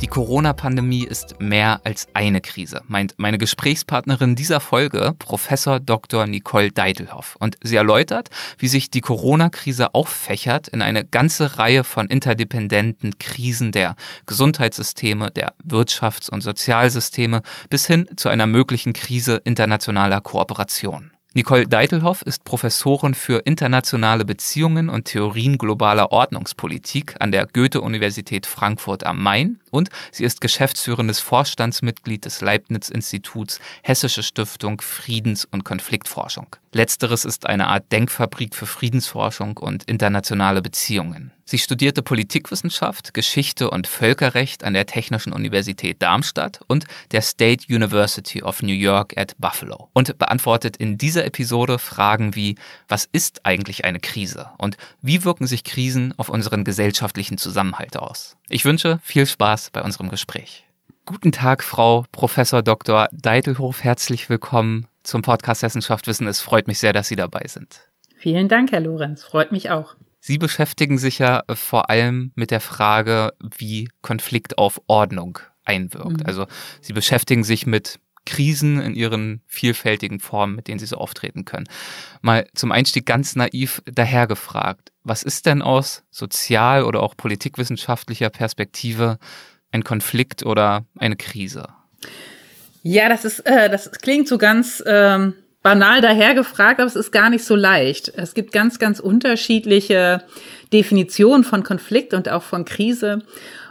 Die Corona-Pandemie ist mehr als eine Krise, meint meine Gesprächspartnerin dieser Folge, Professor Dr. Nicole Deidelhoff. Und sie erläutert, wie sich die Corona-Krise auffächert in eine ganze Reihe von interdependenten Krisen der Gesundheitssysteme, der Wirtschafts- und Sozialsysteme bis hin zu einer möglichen Krise internationaler Kooperation. Nicole Deitelhoff ist Professorin für internationale Beziehungen und Theorien globaler Ordnungspolitik an der Goethe-Universität Frankfurt am Main und sie ist geschäftsführendes Vorstandsmitglied des Leibniz-Instituts Hessische Stiftung Friedens- und Konfliktforschung. Letzteres ist eine Art Denkfabrik für Friedensforschung und internationale Beziehungen. Sie studierte Politikwissenschaft, Geschichte und Völkerrecht an der Technischen Universität Darmstadt und der State University of New York at Buffalo und beantwortet in dieser Episode Fragen wie, was ist eigentlich eine Krise und wie wirken sich Krisen auf unseren gesellschaftlichen Zusammenhalt aus? Ich wünsche viel Spaß bei unserem Gespräch. Guten Tag, Frau Professor Dr. Deitelhof. Herzlich willkommen zum Podcast Wissenschaft Wissen. Es freut mich sehr, dass Sie dabei sind. Vielen Dank, Herr Lorenz. Freut mich auch. Sie beschäftigen sich ja vor allem mit der Frage, wie Konflikt auf Ordnung einwirkt. Mhm. Also Sie beschäftigen sich mit Krisen in ihren vielfältigen Formen, mit denen sie so auftreten können. Mal zum Einstieg ganz naiv dahergefragt. Was ist denn aus sozial- oder auch politikwissenschaftlicher Perspektive ein Konflikt oder eine Krise? Ja, das ist, äh, das klingt so ganz ähm, banal dahergefragt, aber es ist gar nicht so leicht. Es gibt ganz, ganz unterschiedliche Definitionen von Konflikt und auch von Krise.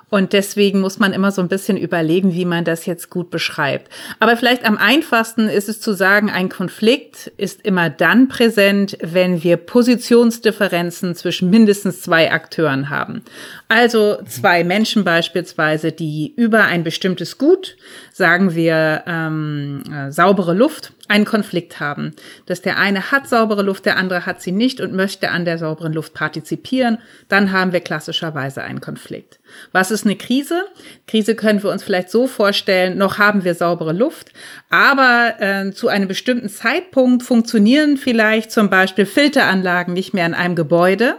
Und deswegen muss man immer so ein bisschen überlegen, wie man das jetzt gut beschreibt. Aber vielleicht am einfachsten ist es zu sagen, ein Konflikt ist immer dann präsent, wenn wir Positionsdifferenzen zwischen mindestens zwei Akteuren haben. Also zwei Menschen beispielsweise, die über ein bestimmtes Gut, sagen wir ähm, äh, saubere Luft, einen Konflikt haben. Dass der eine hat saubere Luft, der andere hat sie nicht und möchte an der sauberen Luft partizipieren, dann haben wir klassischerweise einen Konflikt. Was ist eine Krise? Krise können wir uns vielleicht so vorstellen, noch haben wir saubere Luft, aber äh, zu einem bestimmten Zeitpunkt funktionieren vielleicht zum Beispiel Filteranlagen nicht mehr in einem Gebäude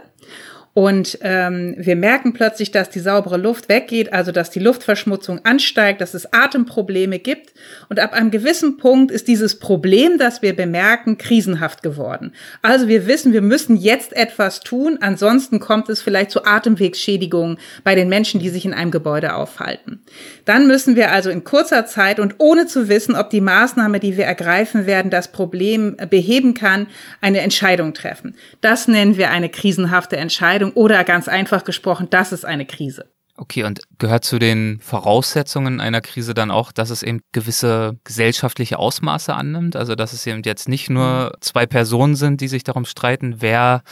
und ähm, wir merken plötzlich, dass die saubere Luft weggeht, also dass die Luftverschmutzung ansteigt, dass es Atemprobleme gibt. Und ab einem gewissen Punkt ist dieses Problem, das wir bemerken, krisenhaft geworden. Also wir wissen, wir müssen jetzt etwas tun, ansonsten kommt es vielleicht zu Atemwegsschädigungen bei den Menschen, die sich in einem Gebäude aufhalten. Dann müssen wir also in kurzer Zeit und ohne zu wissen, ob die Maßnahme, die wir ergreifen werden, das Problem beheben kann, eine Entscheidung treffen. Das nennen wir eine krisenhafte Entscheidung. Entscheidung oder ganz einfach gesprochen, das ist eine Krise. Okay, und gehört zu den Voraussetzungen einer Krise dann auch, dass es eben gewisse gesellschaftliche Ausmaße annimmt? Also, dass es eben jetzt nicht nur zwei Personen sind, die sich darum streiten, wer,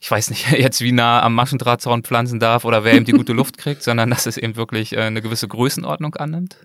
ich weiß nicht, jetzt wie nah am Maschendrahtzaun pflanzen darf oder wer eben die gute Luft kriegt, sondern dass es eben wirklich äh, eine gewisse Größenordnung annimmt?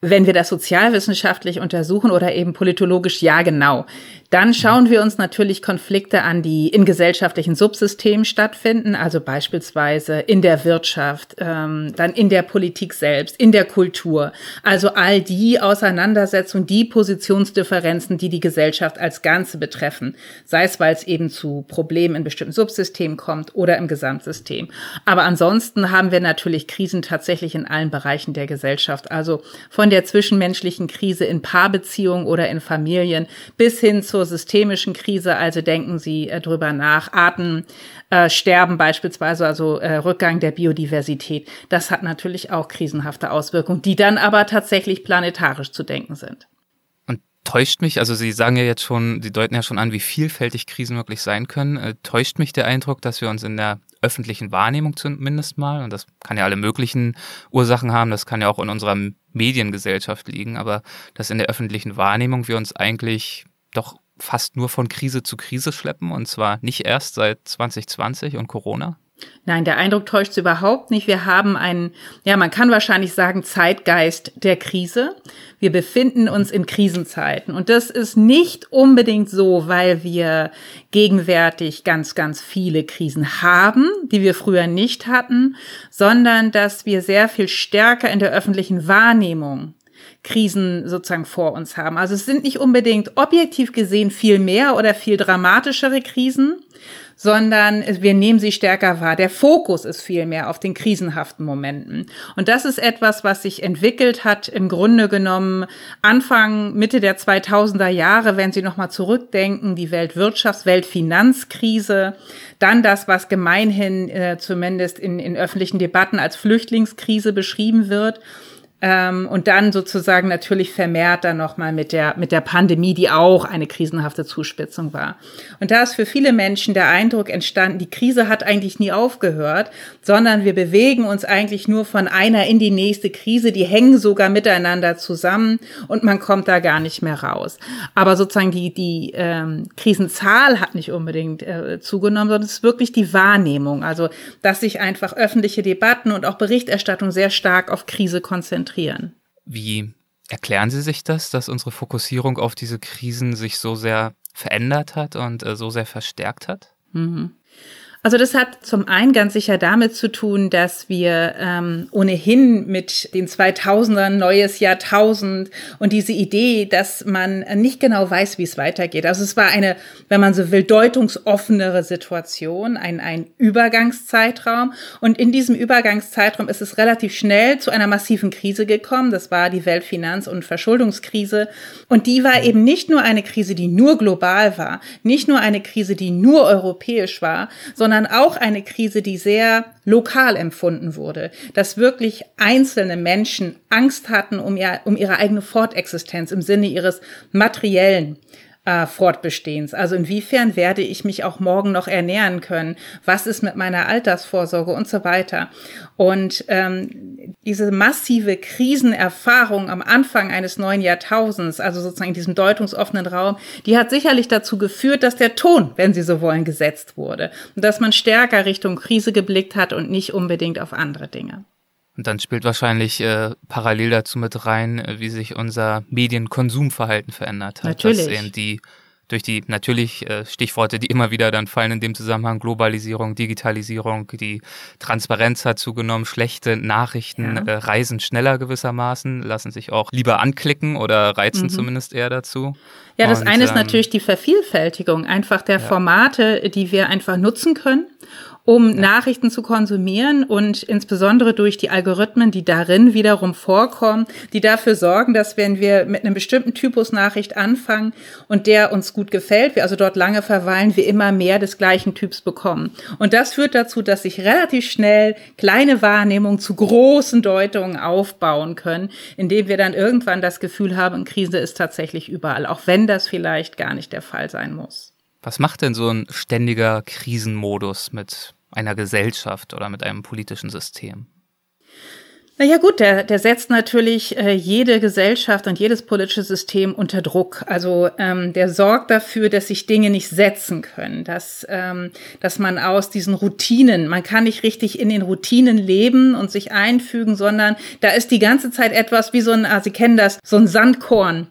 Wenn wir das sozialwissenschaftlich untersuchen oder eben politologisch, ja genau. Dann schauen wir uns natürlich Konflikte an, die in gesellschaftlichen Subsystemen stattfinden, also beispielsweise in der Wirtschaft, ähm, dann in der Politik selbst, in der Kultur. Also all die Auseinandersetzungen, die Positionsdifferenzen, die die Gesellschaft als Ganze betreffen, sei es, weil es eben zu Problemen in bestimmten Subsystemen kommt oder im Gesamtsystem. Aber ansonsten haben wir natürlich Krisen tatsächlich in allen Bereichen der Gesellschaft, also von der zwischenmenschlichen Krise in Paarbeziehungen oder in Familien bis hin zu zur systemischen Krise. Also denken Sie äh, drüber nach. Artensterben äh, beispielsweise, also äh, Rückgang der Biodiversität. Das hat natürlich auch krisenhafte Auswirkungen, die dann aber tatsächlich planetarisch zu denken sind Und täuscht mich, also Sie sagen ja jetzt schon, Sie deuten ja schon an, wie vielfältig Krisen wirklich sein können. Äh, täuscht mich der Eindruck, dass wir uns in der öffentlichen Wahrnehmung zumindest mal, und das kann ja alle möglichen Ursachen haben, das kann ja auch in unserer Mediengesellschaft liegen, aber dass in der öffentlichen Wahrnehmung wir uns eigentlich doch fast nur von Krise zu Krise schleppen und zwar nicht erst seit 2020 und Corona? Nein, der Eindruck täuscht überhaupt nicht. Wir haben einen, ja, man kann wahrscheinlich sagen, Zeitgeist der Krise. Wir befinden uns in Krisenzeiten. Und das ist nicht unbedingt so, weil wir gegenwärtig ganz, ganz viele Krisen haben, die wir früher nicht hatten, sondern dass wir sehr viel stärker in der öffentlichen Wahrnehmung Krisen sozusagen vor uns haben. Also es sind nicht unbedingt objektiv gesehen viel mehr oder viel dramatischere Krisen, sondern wir nehmen sie stärker wahr. Der Fokus ist viel mehr auf den krisenhaften Momenten. Und das ist etwas, was sich entwickelt hat, im Grunde genommen Anfang, Mitte der 2000er Jahre, wenn Sie nochmal zurückdenken, die Weltwirtschafts-, Weltfinanzkrise, dann das, was gemeinhin äh, zumindest in, in öffentlichen Debatten als Flüchtlingskrise beschrieben wird. Ähm, und dann sozusagen natürlich vermehrt dann nochmal mit der, mit der Pandemie, die auch eine krisenhafte Zuspitzung war. Und da ist für viele Menschen der Eindruck entstanden, die Krise hat eigentlich nie aufgehört, sondern wir bewegen uns eigentlich nur von einer in die nächste Krise. Die hängen sogar miteinander zusammen und man kommt da gar nicht mehr raus. Aber sozusagen die, die ähm, Krisenzahl hat nicht unbedingt äh, zugenommen, sondern es ist wirklich die Wahrnehmung. Also, dass sich einfach öffentliche Debatten und auch Berichterstattung sehr stark auf Krise konzentrieren konzentrieren. Wie erklären Sie sich das, dass unsere Fokussierung auf diese Krisen sich so sehr verändert hat und äh, so sehr verstärkt hat? Mhm. Also das hat zum einen ganz sicher damit zu tun, dass wir ähm, ohnehin mit den 2000ern, neues Jahrtausend und diese Idee, dass man nicht genau weiß, wie es weitergeht. Also es war eine, wenn man so will, deutungsoffenere Situation, ein, ein Übergangszeitraum. Und in diesem Übergangszeitraum ist es relativ schnell zu einer massiven Krise gekommen. Das war die Weltfinanz- und Verschuldungskrise. Und die war eben nicht nur eine Krise, die nur global war, nicht nur eine Krise, die nur europäisch war, sondern sondern auch eine Krise, die sehr lokal empfunden wurde, dass wirklich einzelne Menschen Angst hatten um, ihr, um ihre eigene Fortexistenz im Sinne ihres materiellen äh, Fortbestehens. Also inwiefern werde ich mich auch morgen noch ernähren können? Was ist mit meiner Altersvorsorge und so weiter? Und ähm, diese massive Krisenerfahrung am Anfang eines neuen Jahrtausends, also sozusagen in diesem deutungsoffenen Raum, die hat sicherlich dazu geführt, dass der Ton, wenn Sie so wollen, gesetzt wurde und dass man stärker Richtung Krise geblickt hat und nicht unbedingt auf andere Dinge. Und dann spielt wahrscheinlich äh, parallel dazu mit rein, äh, wie sich unser Medienkonsumverhalten verändert hat. Natürlich. Dass eben die durch die natürlich äh, Stichworte, die immer wieder dann fallen in dem Zusammenhang, Globalisierung, Digitalisierung, die Transparenz hat zugenommen, schlechte Nachrichten ja. äh, reisen schneller gewissermaßen, lassen sich auch lieber anklicken oder reizen mhm. zumindest eher dazu. Ja, das Und, eine ist ähm, natürlich die Vervielfältigung einfach der ja. Formate, die wir einfach nutzen können um. Nachrichten zu konsumieren und insbesondere durch die Algorithmen, die darin wiederum vorkommen, die dafür sorgen, dass wenn wir mit einem bestimmten Typus Nachricht anfangen und der uns gut gefällt, wir also dort lange verweilen, wir immer mehr des gleichen Typs bekommen. Und das führt dazu, dass sich relativ schnell kleine Wahrnehmungen zu großen Deutungen aufbauen können, indem wir dann irgendwann das Gefühl haben, Krise ist tatsächlich überall, auch wenn das vielleicht gar nicht der Fall sein muss. Was macht denn so ein ständiger Krisenmodus mit einer Gesellschaft oder mit einem politischen System? Naja gut, der, der setzt natürlich äh, jede Gesellschaft und jedes politische System unter Druck. Also ähm, der sorgt dafür, dass sich Dinge nicht setzen können, dass, ähm, dass man aus diesen Routinen, man kann nicht richtig in den Routinen leben und sich einfügen, sondern da ist die ganze Zeit etwas wie so ein, ah, Sie kennen das, so ein Sandkorn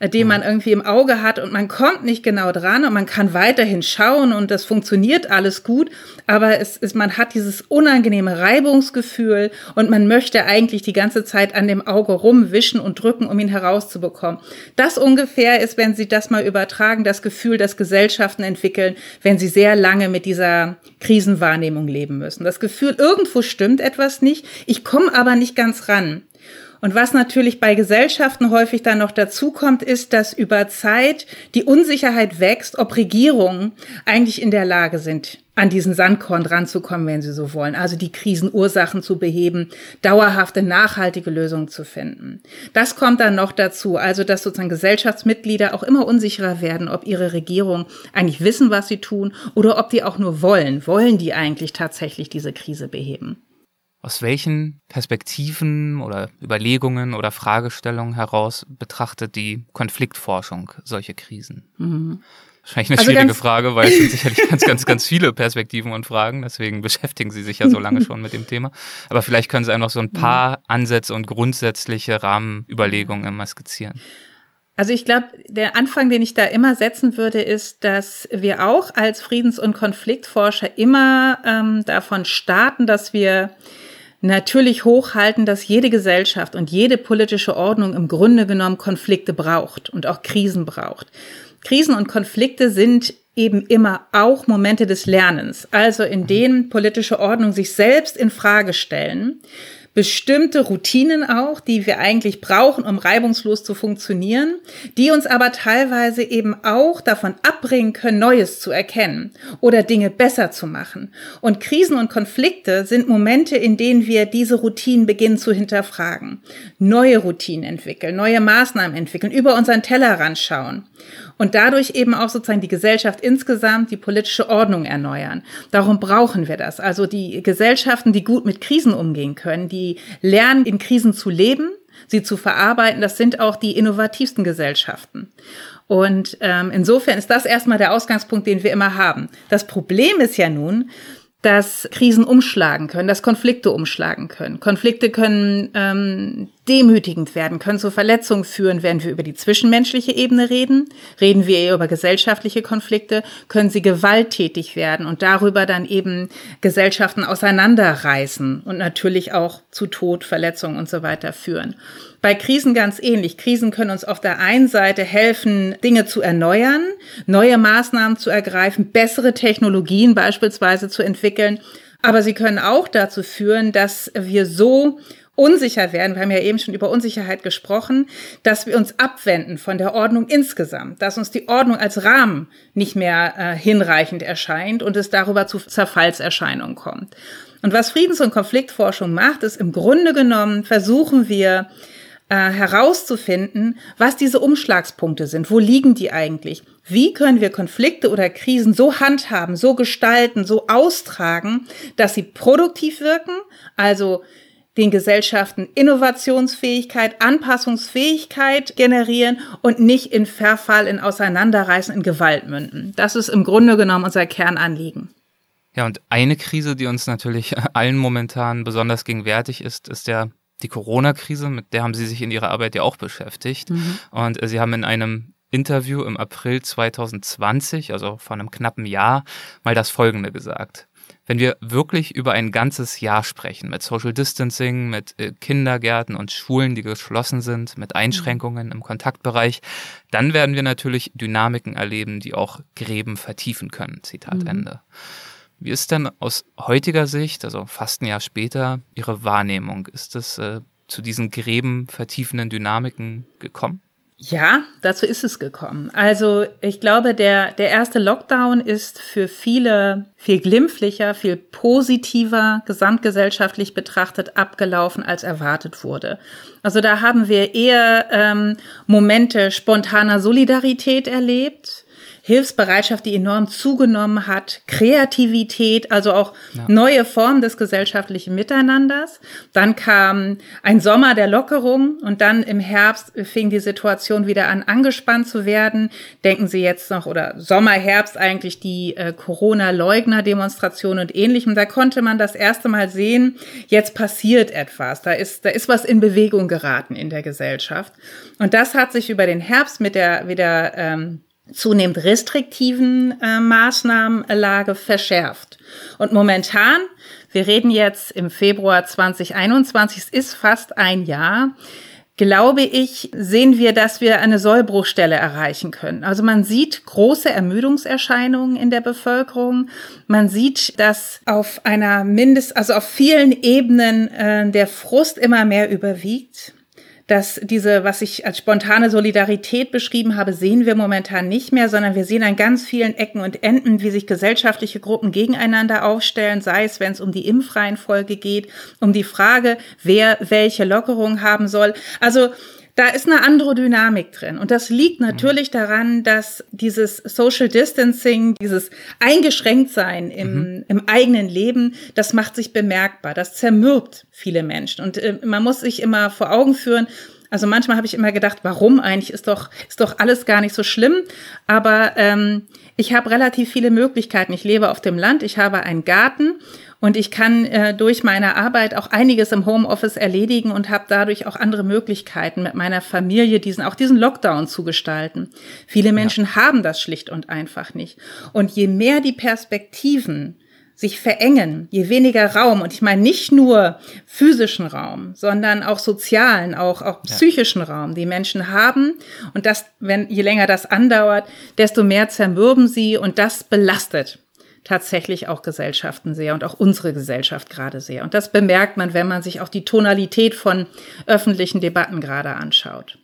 den man irgendwie im Auge hat und man kommt nicht genau dran und man kann weiterhin schauen und das funktioniert alles gut, aber es ist, man hat dieses unangenehme Reibungsgefühl und man möchte eigentlich die ganze Zeit an dem Auge rumwischen und drücken, um ihn herauszubekommen. Das ungefähr ist, wenn Sie das mal übertragen, das Gefühl, das Gesellschaften entwickeln, wenn sie sehr lange mit dieser Krisenwahrnehmung leben müssen. Das Gefühl, irgendwo stimmt etwas nicht, ich komme aber nicht ganz ran. Und was natürlich bei Gesellschaften häufig dann noch dazukommt, ist, dass über Zeit die Unsicherheit wächst, ob Regierungen eigentlich in der Lage sind, an diesen Sandkorn ranzukommen, wenn sie so wollen. Also die Krisenursachen zu beheben, dauerhafte, nachhaltige Lösungen zu finden. Das kommt dann noch dazu. Also, dass sozusagen Gesellschaftsmitglieder auch immer unsicherer werden, ob ihre Regierung eigentlich wissen, was sie tun oder ob die auch nur wollen. Wollen die eigentlich tatsächlich diese Krise beheben? Aus welchen Perspektiven oder Überlegungen oder Fragestellungen heraus betrachtet die Konfliktforschung solche Krisen? Mhm. Wahrscheinlich eine also schwierige Frage, weil es sind sicherlich ganz, ganz, ganz viele Perspektiven und Fragen. Deswegen beschäftigen Sie sich ja so lange schon mit dem Thema. Aber vielleicht können Sie einfach so ein paar Ansätze und grundsätzliche Rahmenüberlegungen mal skizzieren. Also ich glaube, der Anfang, den ich da immer setzen würde, ist, dass wir auch als Friedens- und Konfliktforscher immer ähm, davon starten, dass wir natürlich hochhalten, dass jede Gesellschaft und jede politische Ordnung im Grunde genommen Konflikte braucht und auch Krisen braucht. Krisen und Konflikte sind eben immer auch Momente des Lernens, also in denen politische Ordnung sich selbst in Frage stellen bestimmte Routinen auch, die wir eigentlich brauchen, um reibungslos zu funktionieren, die uns aber teilweise eben auch davon abbringen können, Neues zu erkennen oder Dinge besser zu machen. Und Krisen und Konflikte sind Momente, in denen wir diese Routinen beginnen zu hinterfragen, neue Routinen entwickeln, neue Maßnahmen entwickeln, über unseren Tellerrand schauen und dadurch eben auch sozusagen die Gesellschaft insgesamt, die politische Ordnung erneuern. Darum brauchen wir das. Also die Gesellschaften, die gut mit Krisen umgehen können, die lernen, in Krisen zu leben, sie zu verarbeiten, das sind auch die innovativsten Gesellschaften. Und ähm, insofern ist das erstmal der Ausgangspunkt, den wir immer haben. Das Problem ist ja nun, dass Krisen umschlagen können, dass Konflikte umschlagen können. Konflikte können ähm, demütigend werden, können zu Verletzungen führen, wenn wir über die zwischenmenschliche Ebene reden. Reden wir eher über gesellschaftliche Konflikte, können sie gewalttätig werden und darüber dann eben Gesellschaften auseinanderreißen und natürlich auch zu Tod, Verletzungen und so weiter führen. Bei Krisen ganz ähnlich. Krisen können uns auf der einen Seite helfen, Dinge zu erneuern, neue Maßnahmen zu ergreifen, bessere Technologien beispielsweise zu entwickeln. Aber sie können auch dazu führen, dass wir so unsicher werden, wir haben ja eben schon über Unsicherheit gesprochen, dass wir uns abwenden von der Ordnung insgesamt, dass uns die Ordnung als Rahmen nicht mehr äh, hinreichend erscheint und es darüber zu Zerfallserscheinungen kommt. Und was Friedens- und Konfliktforschung macht, ist im Grunde genommen versuchen wir, äh, herauszufinden, was diese Umschlagspunkte sind. Wo liegen die eigentlich? Wie können wir Konflikte oder Krisen so handhaben, so gestalten, so austragen, dass sie produktiv wirken, also den Gesellschaften Innovationsfähigkeit, Anpassungsfähigkeit generieren und nicht in Verfall, in Auseinanderreißen, in Gewalt münden. Das ist im Grunde genommen unser Kernanliegen. Ja, und eine Krise, die uns natürlich allen momentan besonders gegenwärtig ist, ist der die Corona-Krise, mit der haben Sie sich in Ihrer Arbeit ja auch beschäftigt. Mhm. Und Sie haben in einem Interview im April 2020, also vor einem knappen Jahr, mal das Folgende gesagt wenn wir wirklich über ein ganzes Jahr sprechen, mit Social Distancing, mit äh, Kindergärten und Schulen, die geschlossen sind, mit Einschränkungen im Kontaktbereich, dann werden wir natürlich Dynamiken erleben, die auch Gräben vertiefen können. Zitat mhm. Ende. Wie ist denn aus heutiger Sicht, also fast ein Jahr später, Ihre Wahrnehmung? Ist es äh, zu diesen Gräben vertiefenden Dynamiken gekommen? Ja, dazu ist es gekommen. Also ich glaube, der, der erste Lockdown ist für viele viel glimpflicher, viel positiver gesamtgesellschaftlich betrachtet abgelaufen, als erwartet wurde. Also da haben wir eher ähm, Momente spontaner Solidarität erlebt Hilfsbereitschaft, die enorm zugenommen hat, Kreativität, also auch ja. neue Formen des gesellschaftlichen Miteinanders. Dann kam ein Sommer der Lockerung und dann im Herbst fing die Situation wieder an, angespannt zu werden. Denken Sie jetzt noch, oder Sommer, Herbst eigentlich die äh, Corona-Leugner-Demonstration und ähnlichem. Da konnte man das erste Mal sehen, jetzt passiert etwas. Da ist, da ist was in Bewegung geraten in der Gesellschaft. Und das hat sich über den Herbst mit der, wieder, ähm, zunehmend restriktiven äh, Maßnahmenlage verschärft. Und momentan, wir reden jetzt im Februar 2021, es ist fast ein Jahr, glaube ich, sehen wir, dass wir eine Sollbruchstelle erreichen können. Also man sieht große Ermüdungserscheinungen in der Bevölkerung. Man sieht, dass auf einer Mindest, also auf vielen Ebenen äh, der Frust immer mehr überwiegt dass diese, was ich als spontane Solidarität beschrieben habe, sehen wir momentan nicht mehr, sondern wir sehen an ganz vielen Ecken und Enden, wie sich gesellschaftliche Gruppen gegeneinander aufstellen, sei es, wenn es um die Impfreihenfolge geht, um die Frage, wer welche Lockerung haben soll. Also da ist eine andere Dynamik drin. Und das liegt natürlich daran, dass dieses Social Distancing, dieses Eingeschränktsein im, mhm. im eigenen Leben, das macht sich bemerkbar. Das zermürbt viele Menschen. Und äh, man muss sich immer vor Augen führen, Also manchmal habe ich immer gedacht, warum eigentlich ist doch ist doch alles gar nicht so schlimm. Aber ähm, ich habe relativ viele Möglichkeiten. Ich lebe auf dem Land, ich habe einen Garten und ich kann äh, durch meine Arbeit auch einiges im Homeoffice erledigen und habe dadurch auch andere Möglichkeiten, mit meiner Familie diesen, auch diesen Lockdown zu gestalten. Viele Menschen ja. haben das schlicht und einfach nicht. Und je mehr die Perspektiven sich verengen, je weniger Raum, und ich meine nicht nur physischen Raum, sondern auch sozialen, auch, auch psychischen ja. Raum, die Menschen haben. Und das, wenn, je länger das andauert, desto mehr zermürben sie und das belastet tatsächlich auch Gesellschaften sehr und auch unsere Gesellschaft gerade sehr. Und das bemerkt man, wenn man sich auch die Tonalität von öffentlichen Debatten gerade anschaut.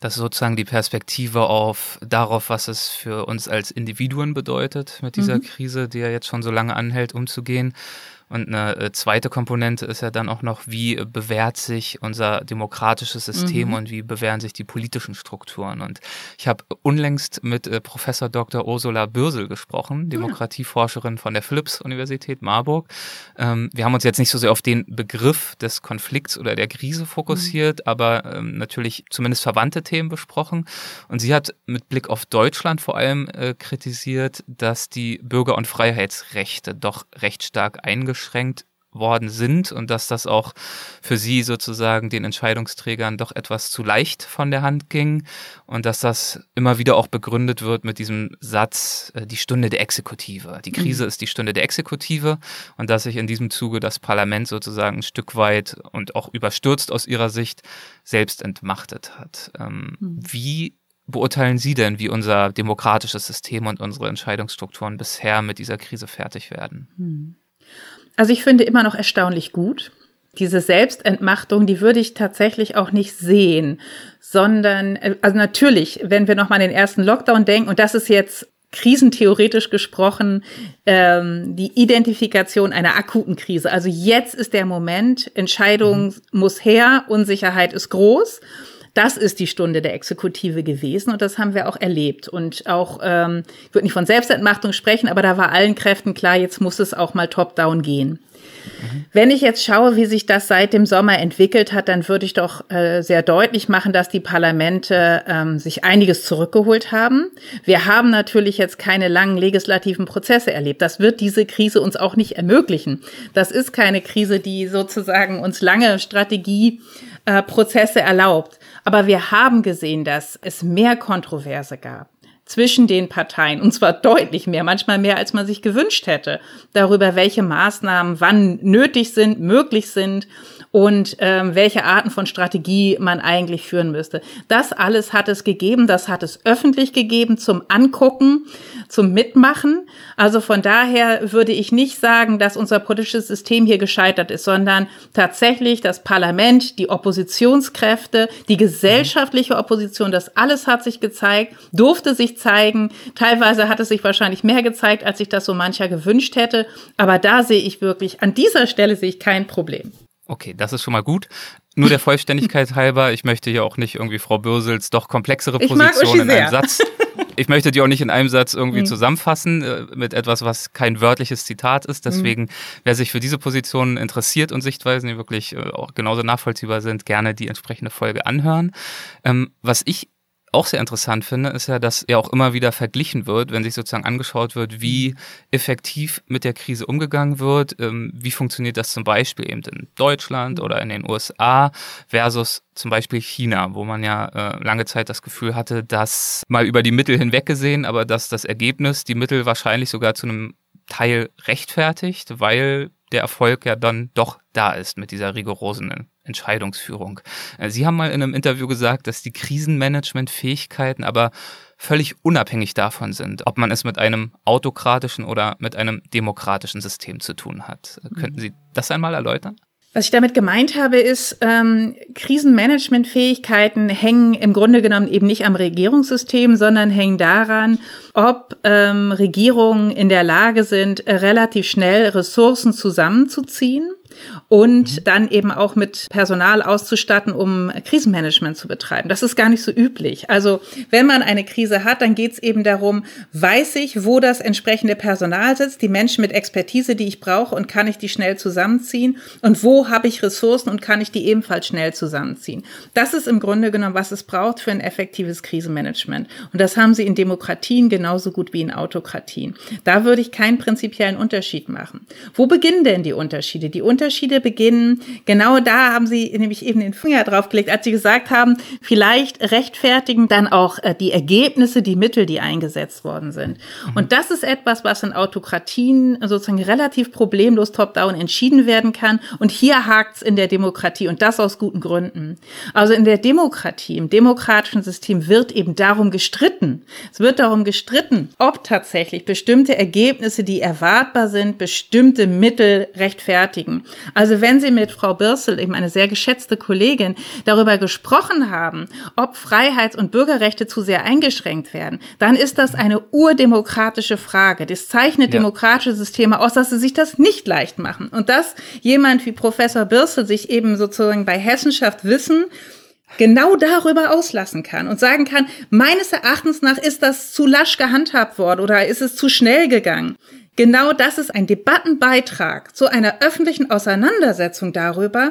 Das ist sozusagen die Perspektive auf darauf, was es für uns als Individuen bedeutet, mit dieser mhm. Krise, die ja jetzt schon so lange anhält, umzugehen. Und eine äh, zweite Komponente ist ja dann auch noch, wie bewährt sich unser demokratisches System mhm. und wie bewähren sich die politischen Strukturen. Und ich habe unlängst mit äh, Professor Dr. Ursula Bürsel gesprochen, ah. Demokratieforscherin von der Philipps-Universität Marburg. Ähm, wir haben uns jetzt nicht so sehr auf den Begriff des Konflikts oder der Krise fokussiert, mhm. aber ähm, natürlich zumindest verwandte Themen besprochen. Und sie hat mit Blick auf Deutschland vor allem äh, kritisiert, dass die Bürger- und Freiheitsrechte doch recht stark eingeschränkt eingeschränkt worden sind und dass das auch für sie sozusagen den Entscheidungsträgern doch etwas zu leicht von der Hand ging und dass das immer wieder auch begründet wird mit diesem Satz, äh, die Stunde der Exekutive. Die Krise mhm. ist die Stunde der Exekutive und dass sich in diesem Zuge das Parlament sozusagen ein Stück weit und auch überstürzt aus ihrer Sicht selbst entmachtet hat. Ähm, mhm. Wie beurteilen Sie denn, wie unser demokratisches System und unsere Entscheidungsstrukturen bisher mit dieser Krise fertig werden? Mhm. Also ich finde immer noch erstaunlich gut. Diese Selbstentmachtung, die würde ich tatsächlich auch nicht sehen, sondern, äh, also natürlich, wenn wir nochmal an den ersten Lockdown denken, und das ist jetzt krisentheoretisch gesprochen ähm, die Identifikation einer akuten Krise. Also jetzt ist der Moment, Entscheidung mhm. muss her, Unsicherheit ist groß. Das ist die Stunde der Exekutive gewesen und das haben wir auch erlebt. Und auch, ähm, ich würde nicht von Selbstentmachtung sprechen, aber da war allen Kräften klar, jetzt muss es auch mal top-down gehen. Mhm. Wenn ich jetzt schaue, wie sich das seit dem Sommer entwickelt hat, dann würde ich doch äh, sehr deutlich machen, dass die Parlamente ähm, sich einiges zurückgeholt haben. Wir haben natürlich jetzt keine langen legislativen Prozesse erlebt. Das wird diese Krise uns auch nicht ermöglichen. Das ist keine Krise, die sozusagen uns lange Strategieprozesse äh, erlaubt. Aber wir haben gesehen, dass es mehr Kontroverse gab zwischen den Parteien, und zwar deutlich mehr, manchmal mehr, als man sich gewünscht hätte, darüber, welche Maßnahmen wann nötig sind, möglich sind und ähm, welche Arten von Strategie man eigentlich führen müsste. Das alles hat es gegeben, das hat es öffentlich gegeben zum Angucken, zum Mitmachen. Also von daher würde ich nicht sagen, dass unser politisches System hier gescheitert ist, sondern tatsächlich das Parlament, die Oppositionskräfte, die gesellschaftliche Opposition, das alles hat sich gezeigt, durfte sich zeigen. Teilweise hat es sich wahrscheinlich mehr gezeigt, als sich das so mancher gewünscht hätte. Aber da sehe ich wirklich, an dieser Stelle sehe ich kein Problem. Okay, das ist schon mal gut. Nur der Vollständigkeit halber, ich möchte hier auch nicht irgendwie Frau Bürsels doch komplexere Position in einem Satz. Ich möchte die auch nicht in einem Satz irgendwie mhm. zusammenfassen äh, mit etwas, was kein wörtliches Zitat ist. Deswegen, mhm. wer sich für diese Positionen interessiert und Sichtweisen, die wirklich äh, auch genauso nachvollziehbar sind, gerne die entsprechende Folge anhören. Ähm, was ich auch sehr interessant finde, ist ja, dass ja auch immer wieder verglichen wird, wenn sich sozusagen angeschaut wird, wie effektiv mit der Krise umgegangen wird, ähm, wie funktioniert das zum Beispiel eben in Deutschland oder in den USA versus zum Beispiel China, wo man ja äh, lange Zeit das Gefühl hatte, dass mal über die Mittel hinweg gesehen, aber dass das Ergebnis die Mittel wahrscheinlich sogar zu einem Teil rechtfertigt, weil der Erfolg ja dann doch da ist mit dieser rigorosen Entscheidungsführung. Äh, Sie haben mal in einem Interview gesagt, dass die Krisenmanagement-Fähigkeiten aber völlig unabhängig davon sind, ob man es mit einem autokratischen oder mit einem demokratischen System zu tun hat. Äh, könnten Sie das einmal erläutern? Was ich damit gemeint habe, ist, ähm, Krisenmanagementfähigkeiten hängen im Grunde genommen eben nicht am Regierungssystem, sondern hängen daran, ob ähm, Regierungen in der Lage sind, relativ schnell Ressourcen zusammenzuziehen und mhm. dann eben auch mit Personal auszustatten, um Krisenmanagement zu betreiben. Das ist gar nicht so üblich. Also wenn man eine Krise hat, dann geht es eben darum, weiß ich, wo das entsprechende Personal sitzt, die Menschen mit Expertise, die ich brauche und kann ich die schnell zusammenziehen und wo habe ich Ressourcen und kann ich die ebenfalls schnell zusammenziehen. Das ist im Grunde genommen, was es braucht für ein effektives Krisenmanagement. Und das haben sie in Demokratien genauso gut wie in Autokratien. Da würde ich keinen prinzipiellen Unterschied machen. Wo beginnen denn die Unterschiede? Die Unterschiede beginnen, genau da haben sie nämlich eben den Finger draufgelegt, als sie gesagt haben, vielleicht rechtfertigen dann auch äh, die Ergebnisse, die Mittel, die eingesetzt worden sind. Und das ist etwas, was in Autokratien sozusagen relativ problemlos top-down entschieden werden kann. Und hier hakt's in der Demokratie und das aus guten Gründen. Also in der Demokratie, im demokratischen System wird eben darum gestritten. Es wird darum gestritten, ob tatsächlich bestimmte Ergebnisse, die erwartbar sind, bestimmte Mittel rechtfertigen. Also wenn Sie mit Frau Birsel, eben eine sehr geschätzte Kollegin, darüber gesprochen haben, ob Freiheits- und Bürgerrechte zu sehr eingeschränkt werden, dann ist das eine urdemokratische Frage. Das zeichnet ja. demokratische Systeme aus, dass sie sich das nicht leicht machen. Und dass jemand wie Professor Birsel sich eben sozusagen bei Hessenschaft Wissen genau darüber auslassen kann und sagen kann, meines Erachtens nach ist das zu lasch gehandhabt worden oder ist es zu schnell gegangen. Genau das ist ein Debattenbeitrag zu einer öffentlichen Auseinandersetzung darüber,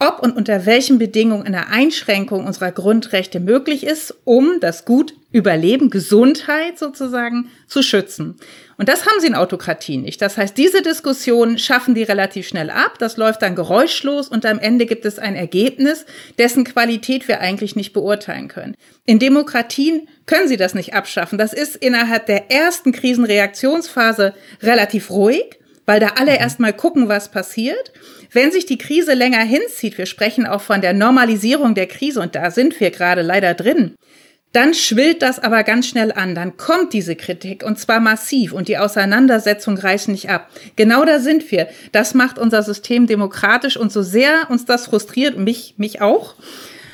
ob und unter welchen Bedingungen eine Einschränkung unserer Grundrechte möglich ist, um das Gut Überleben, Gesundheit sozusagen zu schützen. Und das haben sie in Autokratien nicht. Das heißt, diese Diskussion schaffen die relativ schnell ab, das läuft dann geräuschlos und am Ende gibt es ein Ergebnis, dessen Qualität wir eigentlich nicht beurteilen können. In Demokratien können sie das nicht abschaffen. Das ist innerhalb der ersten Krisenreaktionsphase relativ ruhig, weil da alle mhm. erstmal gucken, was passiert. Wenn sich die Krise länger hinzieht, wir sprechen auch von der Normalisierung der Krise und da sind wir gerade leider drin, dann schwillt das aber ganz schnell an. Dann kommt diese Kritik und zwar massiv und die Auseinandersetzung reißt nicht ab. Genau da sind wir. Das macht unser System demokratisch und so sehr uns das frustriert, mich, mich auch,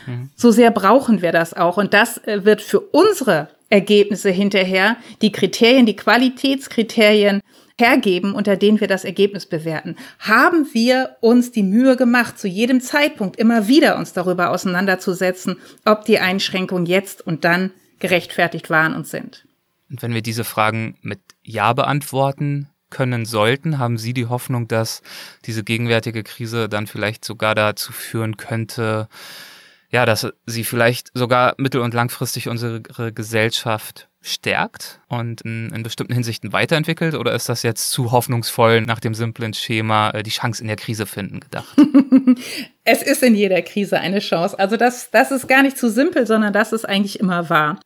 mhm. so sehr brauchen wir das auch. Und das äh, wird für unsere Ergebnisse hinterher die Kriterien, die Qualitätskriterien hergeben, unter denen wir das Ergebnis bewerten. Haben wir uns die Mühe gemacht, zu jedem Zeitpunkt immer wieder uns darüber auseinanderzusetzen, ob die Einschränkungen jetzt und dann gerechtfertigt waren und sind? Und wenn wir diese Fragen mit Ja beantworten können sollten, haben Sie die Hoffnung, dass diese gegenwärtige Krise dann vielleicht sogar dazu führen könnte, ja, dass sie vielleicht sogar mittel- und langfristig unsere Gesellschaft stärkt und in, in, bestimmten Hinsichten weiterentwickelt? Oder ist das jetzt zu hoffnungsvoll nach dem simplen Schema äh, die Chance in der Krise finden gedacht? es ist in jeder Krise eine Chance. Also das, das ist gar nicht zu simpel, sondern das ist eigentlich immer wahr.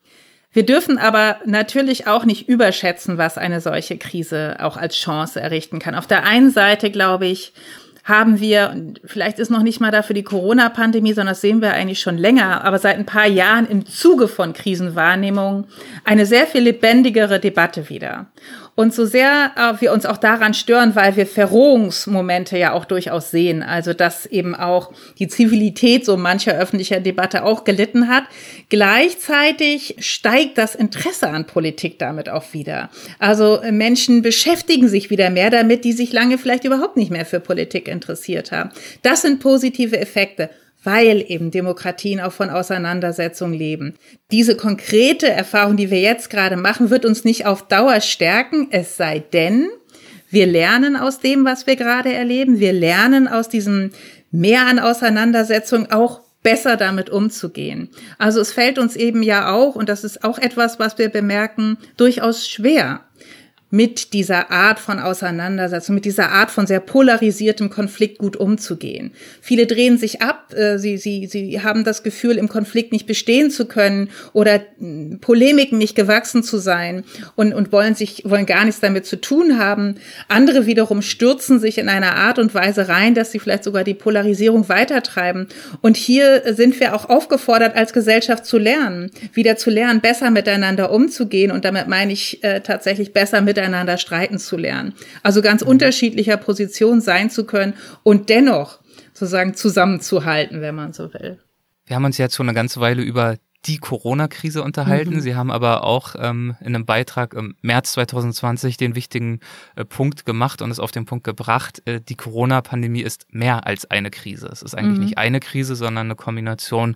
Wir dürfen aber natürlich auch nicht überschätzen, was eine solche Krise auch als Chance errichten kann. Auf der einen Seite, glaube ich, haben wir, vielleicht ist noch nicht mal dafür die Corona-Pandemie, sondern das sehen wir eigentlich schon länger, aber seit ein paar Jahren im Zuge von Krisenwahrnehmung eine sehr viel lebendigere Debatte wieder. Und so sehr äh, wir uns auch daran stören, weil wir Verrohungsmomente ja auch durchaus sehen, also dass eben auch die Zivilität so mancher öffentlicher Debatte auch gelitten hat, gleichzeitig steigt das Interesse an Politik damit auch wieder. Also Menschen beschäftigen sich wieder mehr damit, die sich lange vielleicht überhaupt nicht mehr für Politik interessiert haben. Das sind positive Effekte weil eben Demokratien auch von Auseinandersetzung leben. Diese konkrete Erfahrung, die wir jetzt gerade machen, wird uns nicht auf Dauer stärken, es sei denn, wir lernen aus dem, was wir gerade erleben. Wir lernen aus diesem Mehr an Auseinandersetzung auch besser damit umzugehen. Also es fällt uns eben ja auch, und das ist auch etwas, was wir bemerken, durchaus schwer, mit dieser Art von Auseinandersetzung, mit dieser Art von sehr polarisiertem Konflikt gut umzugehen. Viele drehen sich ab, äh, sie, sie, sie haben das Gefühl, im Konflikt nicht bestehen zu können oder hm, Polemiken nicht gewachsen zu sein und, und wollen sich, wollen gar nichts damit zu tun haben. Andere wiederum stürzen sich in einer Art und Weise rein, dass sie vielleicht sogar die Polarisierung weitertreiben. Und hier sind wir auch aufgefordert, als Gesellschaft zu lernen, wieder zu lernen, besser miteinander umzugehen. Und damit meine ich äh, tatsächlich besser miteinander miteinander streiten zu lernen. Also ganz mhm. unterschiedlicher Position sein zu können und dennoch sozusagen zusammenzuhalten, wenn man so will. Wir haben uns jetzt schon eine ganze Weile über die Corona-Krise unterhalten. Mhm. Sie haben aber auch ähm, in einem Beitrag im März 2020 den wichtigen äh, Punkt gemacht und es auf den Punkt gebracht, äh, die Corona-Pandemie ist mehr als eine Krise. Es ist eigentlich mhm. nicht eine Krise, sondern eine Kombination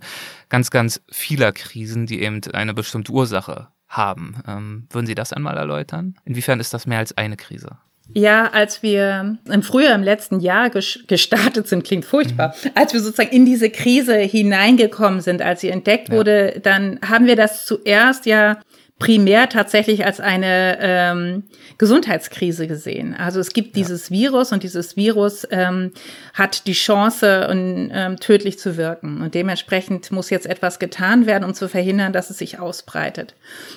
ganz, ganz vieler Krisen, die eben eine bestimmte Ursache haben. Ähm, würden Sie das einmal erläutern? Inwiefern ist das mehr als eine Krise? Ja, als wir im Frühjahr im letzten Jahr gestartet sind, klingt furchtbar, mhm. als wir sozusagen in diese Krise hineingekommen sind, als sie entdeckt ja. wurde, dann haben wir das zuerst ja primär tatsächlich als eine ähm, Gesundheitskrise gesehen. Also es gibt dieses Virus und dieses Virus ähm, hat die Chance, um, ähm, tödlich zu wirken. Und dementsprechend muss jetzt etwas getan werden, um zu verhindern, dass es sich ausbreitet.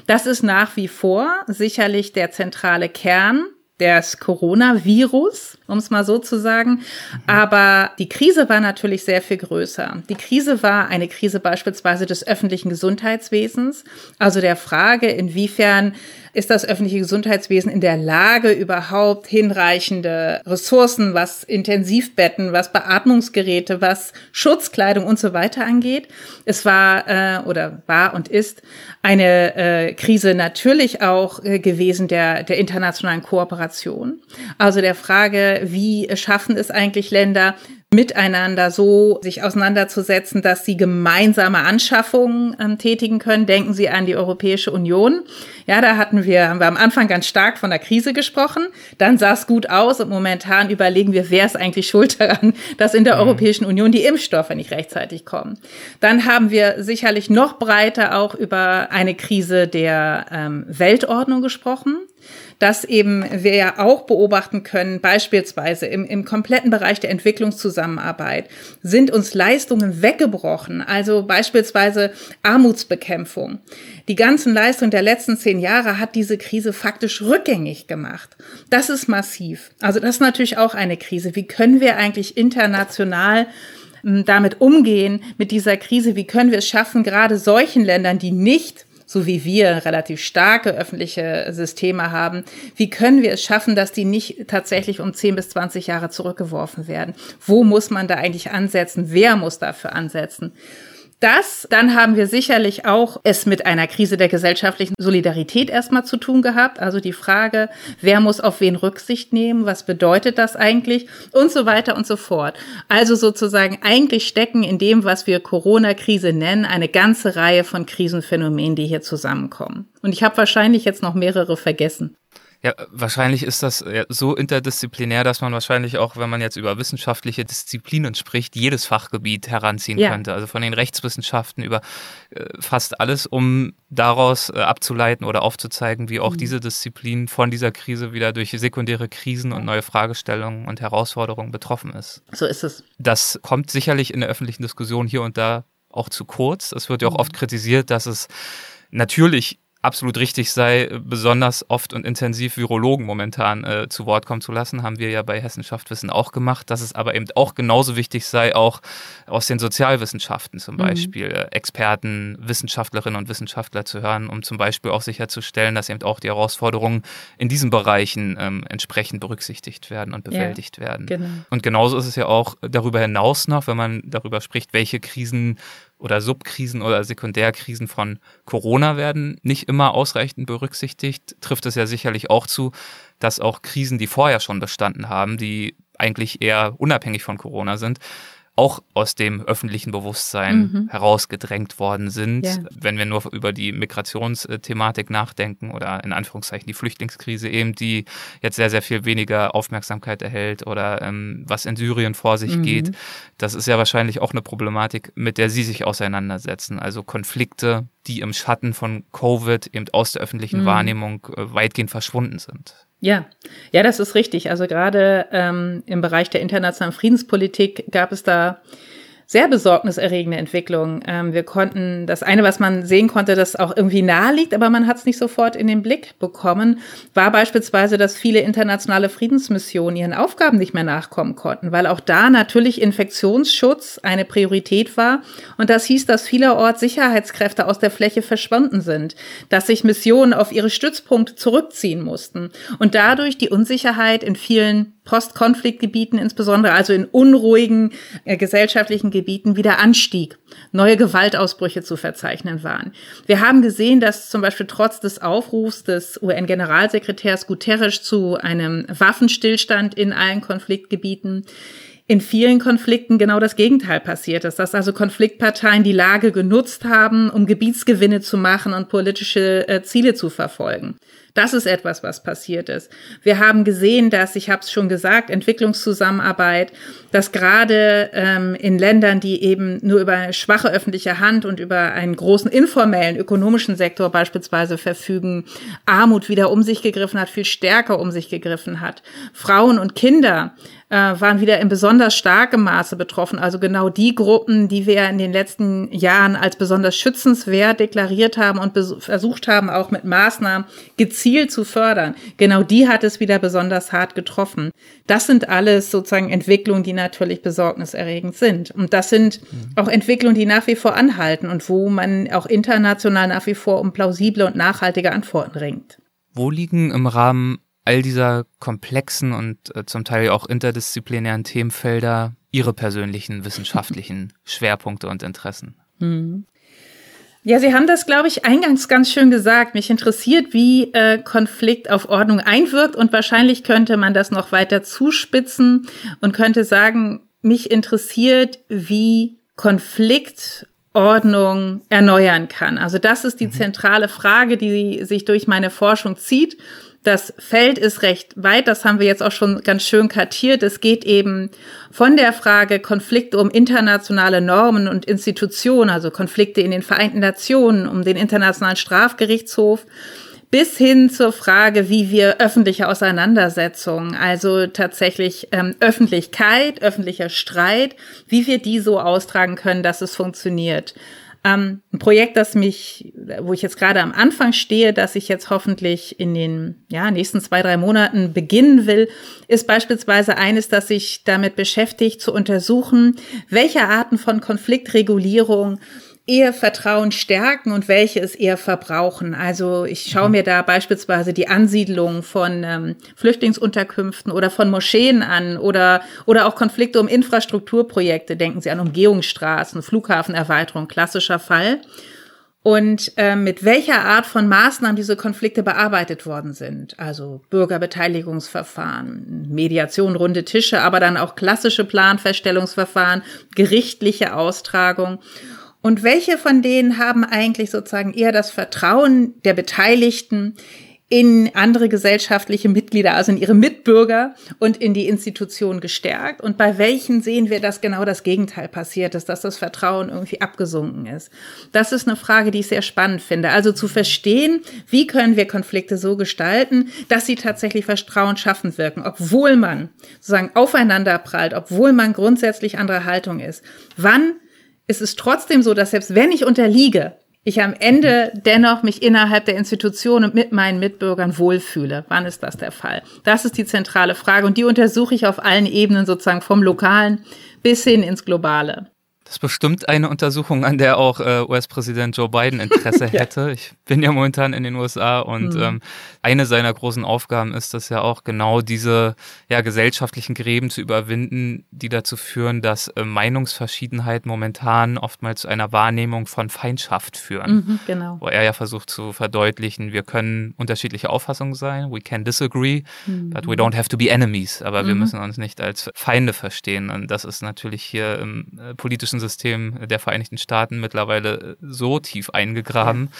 Das ist nach wie vor sicherlich der zentrale Kern des Coronavirus, um es mal so zu sagen. Aber die Krise war natürlich sehr viel größer. Die Krise war eine Krise beispielsweise des öffentlichen Gesundheitswesens, also der Frage, inwiefern ist das öffentliche Gesundheitswesen in der Lage, überhaupt hinreichende Ressourcen, was Intensivbetten, was Beatmungsgeräte, was Schutzkleidung und so weiter angeht. Es war äh, oder war und ist eine äh, Krise natürlich auch äh, gewesen der, der internationalen Kooperation. Also der Frage, wie schaffen es eigentlich Länder, miteinander so sich auseinanderzusetzen, dass sie gemeinsame Anschaffungen ähm, tätigen können. Denken Sie an die Europäische Union. Ja, da hatten wir, haben wir am Anfang ganz stark von der Krise gesprochen. Dann sah es gut aus und momentan überlegen wir, wer ist eigentlich schuld daran, dass in der mhm. Europäischen Union die Impfstoffe nicht rechtzeitig kommen. Dann haben wir sicherlich noch breiter auch über eine Krise der ähm, Weltordnung gesprochen dass eben wir ja auch beobachten können, beispielsweise im, im kompletten Bereich der Entwicklungszusammenarbeit sind uns Leistungen weggebrochen, also beispielsweise Armutsbekämpfung. Die ganzen Leistungen der letzten zehn Jahre hat diese Krise faktisch rückgängig gemacht. Das ist massiv. Also das ist natürlich auch eine Krise. Wie können wir eigentlich international hm, damit umgehen mit dieser Krise? Wie können wir es schaffen, gerade solchen Ländern, die nicht so wie wir relativ starke öffentliche Systeme haben, wie können wir es schaffen, dass die nicht tatsächlich um 10 bis 20 Jahre zurückgeworfen werden? Wo muss man da eigentlich ansetzen? Wer muss dafür ansetzen? Das. Dann haben wir sicherlich auch es mit einer Krise der gesellschaftlichen Solidarität erstmal zu tun gehabt. Also die Frage, wer muss auf wen Rücksicht nehmen? Was bedeutet das eigentlich? Und so weiter und so fort. Also sozusagen eigentlich stecken in dem, was wir Corona-Krise nennen, eine ganze Reihe von Krisenphänomenen, die hier zusammenkommen. Und ich habe wahrscheinlich jetzt noch mehrere vergessen. Ja, wahrscheinlich ist das so interdisziplinär, dass man wahrscheinlich auch, wenn man jetzt über wissenschaftliche Disziplinen spricht, jedes Fachgebiet heranziehen ja. könnte. Also von den Rechtswissenschaften über äh, fast alles, um daraus äh, abzuleiten oder aufzuzeigen, wie auch mhm. diese Disziplin von dieser Krise wieder durch sekundäre Krisen und neue Fragestellungen und Herausforderungen betroffen ist. So ist es. Das kommt sicherlich in der öffentlichen Diskussion hier und da auch zu kurz. Es wird ja auch mhm. oft kritisiert, dass es natürlich absolut richtig sei, besonders oft und intensiv Virologen momentan äh, zu Wort kommen zu lassen, haben wir ja bei Hessenschaft Wissen auch gemacht, dass es aber eben auch genauso wichtig sei, auch aus den Sozialwissenschaften zum mhm. Beispiel äh, Experten, Wissenschaftlerinnen und Wissenschaftler zu hören, um zum Beispiel auch sicherzustellen, dass eben auch die Herausforderungen in diesen Bereichen ähm, entsprechend berücksichtigt werden und bewältigt ja, werden. Genau. Und genauso ist es ja auch darüber hinaus noch, wenn man darüber spricht, welche Krisen oder Subkrisen oder Sekundärkrisen von Corona werden nicht immer ausreichend berücksichtigt. Trifft es ja sicherlich auch zu, dass auch Krisen, die vorher schon bestanden haben, die eigentlich eher unabhängig von Corona sind, auch aus dem öffentlichen Bewusstsein mhm. herausgedrängt worden sind. Ja. Wenn wir nur über die Migrationsthematik nachdenken oder in Anführungszeichen die Flüchtlingskrise eben, die jetzt sehr, sehr viel weniger Aufmerksamkeit erhält oder ähm, was in Syrien vor sich mhm. geht, das ist ja wahrscheinlich auch eine Problematik, mit der Sie sich auseinandersetzen. Also Konflikte, die im Schatten von Covid eben aus der öffentlichen mhm. Wahrnehmung äh, weitgehend verschwunden sind. Ja, ja, das ist richtig. Also gerade ähm, im Bereich der internationalen Friedenspolitik gab es da sehr besorgniserregende Entwicklung. Ähm, wir konnten, das eine, was man sehen konnte, das auch irgendwie nahe liegt, aber man hat es nicht sofort in den Blick bekommen, war beispielsweise, dass viele internationale Friedensmissionen ihren Aufgaben nicht mehr nachkommen konnten, weil auch da natürlich Infektionsschutz eine Priorität war. Und das hieß, dass vielerorts Sicherheitskräfte aus der Fläche verschwunden sind, dass sich Missionen auf ihre Stützpunkte zurückziehen mussten und dadurch die Unsicherheit in vielen Postkonfliktgebieten insbesondere, also in unruhigen äh, gesellschaftlichen Gebieten, wieder anstieg. Neue Gewaltausbrüche zu verzeichnen waren. Wir haben gesehen, dass zum Beispiel trotz des Aufrufs des UN-Generalsekretärs Guterres zu einem Waffenstillstand in allen Konfliktgebieten in vielen Konflikten genau das Gegenteil passiert ist, dass also Konfliktparteien die Lage genutzt haben, um Gebietsgewinne zu machen und politische äh, Ziele zu verfolgen. Das ist etwas, was passiert ist. Wir haben gesehen, dass, ich habe es schon gesagt, Entwicklungszusammenarbeit, dass gerade ähm, in Ländern, die eben nur über eine schwache öffentliche Hand und über einen großen informellen ökonomischen Sektor beispielsweise verfügen, Armut wieder um sich gegriffen hat, viel stärker um sich gegriffen hat. Frauen und Kinder äh, waren wieder in besonders starkem Maße betroffen. Also genau die Gruppen, die wir in den letzten Jahren als besonders schützenswert deklariert haben und versucht haben, auch mit Maßnahmen gezielt zu fördern. Genau die hat es wieder besonders hart getroffen. Das sind alles sozusagen Entwicklungen, die natürlich besorgniserregend sind. Und das sind auch Entwicklungen, die nach wie vor anhalten und wo man auch international nach wie vor um plausible und nachhaltige Antworten ringt. Wo liegen im Rahmen all dieser komplexen und äh, zum Teil auch interdisziplinären Themenfelder Ihre persönlichen wissenschaftlichen Schwerpunkte und Interessen? Hm. Ja, Sie haben das, glaube ich, eingangs ganz schön gesagt. Mich interessiert, wie äh, Konflikt auf Ordnung einwirkt und wahrscheinlich könnte man das noch weiter zuspitzen und könnte sagen, mich interessiert, wie Konflikt Ordnung erneuern kann. Also das ist die mhm. zentrale Frage, die sich durch meine Forschung zieht das Feld ist recht weit, das haben wir jetzt auch schon ganz schön kartiert. Es geht eben von der Frage Konflikte um internationale Normen und Institutionen, also Konflikte in den Vereinten Nationen, um den Internationalen Strafgerichtshof, bis hin zur Frage, wie wir öffentliche Auseinandersetzungen, also tatsächlich ähm, Öffentlichkeit, öffentlicher Streit, wie wir die so austragen können, dass es funktioniert. Ähm, ein Projekt, das mich, wo ich jetzt gerade am Anfang stehe, dass ich jetzt hoffentlich in den ja, nächsten zwei, drei Monaten beginnen will, ist beispielsweise eines, das sich damit beschäftigt, zu untersuchen, welche Arten von Konfliktregulierung eher Vertrauen stärken und welche es eher verbrauchen. Also ich schaue mhm. mir da beispielsweise die Ansiedlung von ähm, Flüchtlingsunterkünften oder von Moscheen an oder, oder auch Konflikte um Infrastrukturprojekte. Denken Sie an Umgehungsstraßen, Flughafenerweiterung, klassischer Fall. Und äh, mit welcher Art von Maßnahmen diese Konflikte bearbeitet worden sind. Also Bürgerbeteiligungsverfahren, Mediation, runde Tische, aber dann auch klassische Planfeststellungsverfahren, gerichtliche Austragung. Und welche von denen haben eigentlich sozusagen eher das Vertrauen der Beteiligten in andere gesellschaftliche Mitglieder, also in ihre Mitbürger und in die Institution gestärkt? Und bei welchen sehen wir, dass genau das Gegenteil passiert ist, dass das Vertrauen irgendwie abgesunken ist? Das ist eine Frage, die ich sehr spannend finde. Also zu verstehen, wie können wir Konflikte so gestalten, dass sie tatsächlich Vertrauen schaffend wirken, obwohl man sozusagen aufeinander prallt, obwohl man grundsätzlich anderer Haltung ist. Wann ist es trotzdem so, dass selbst wenn ich unterliege, ich am Ende dennoch mich innerhalb der Institution und mit meinen Mitbürgern wohlfühle. Wann ist das der Fall? Das ist die zentrale Frage und die untersuche ich auf allen Ebenen sozusagen vom Lokalen bis hin ins Globale. Das ist bestimmt eine Untersuchung, an der auch äh, US-Präsident Joe Biden Interesse ja. hätte. Ich bin ja momentan in den USA und mhm. ähm, eine seiner großen Aufgaben ist es ja auch genau diese ja, gesellschaftlichen Gräben zu überwinden, die dazu führen, dass äh, Meinungsverschiedenheit momentan oftmals zu einer Wahrnehmung von Feindschaft führen. Mhm, genau. Wo er ja versucht zu verdeutlichen, wir können unterschiedliche Auffassungen sein, we can disagree, mhm. but we don't have to be enemies. Aber wir mhm. müssen uns nicht als Feinde verstehen. Und das ist natürlich hier im äh, politischen System der Vereinigten Staaten mittlerweile so tief eingegraben,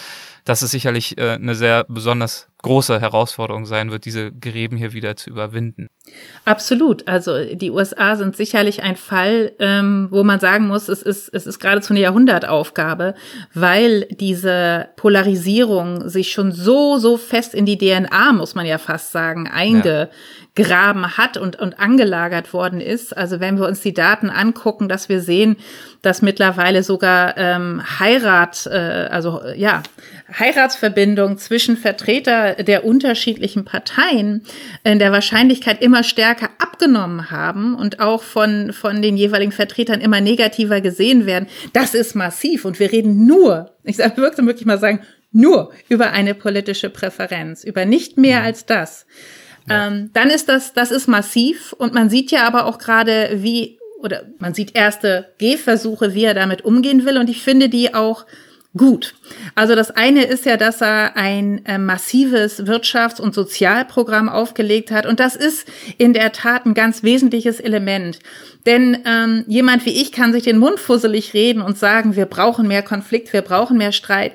dass es sicherlich äh, eine sehr besonders große Herausforderung sein wird, diese Gräben hier wieder zu überwinden. Absolut. Also die USA sind sicherlich ein Fall, ähm, wo man sagen muss, es ist, es ist geradezu eine Jahrhundertaufgabe, weil diese Polarisierung sich schon so, so fest in die DNA, muss man ja fast sagen, einge, ja graben hat und, und angelagert worden ist. Also wenn wir uns die Daten angucken, dass wir sehen, dass mittlerweile sogar ähm, Heirat, äh, also ja, Heiratsverbindungen zwischen Vertreter der unterschiedlichen Parteien in der Wahrscheinlichkeit immer stärker abgenommen haben und auch von, von den jeweiligen Vertretern immer negativer gesehen werden. Das ist massiv und wir reden nur, ich würde wirklich mal sagen, nur über eine politische Präferenz, über nicht mehr als das. Ja. Ähm, dann ist das, das ist massiv und man sieht ja aber auch gerade, wie, oder man sieht erste Gehversuche, wie er damit umgehen will und ich finde die auch gut. Also das eine ist ja, dass er ein äh, massives Wirtschafts- und Sozialprogramm aufgelegt hat. Und das ist in der Tat ein ganz wesentliches Element. Denn ähm, jemand wie ich kann sich den Mund fusselig reden und sagen, wir brauchen mehr Konflikt, wir brauchen mehr Streit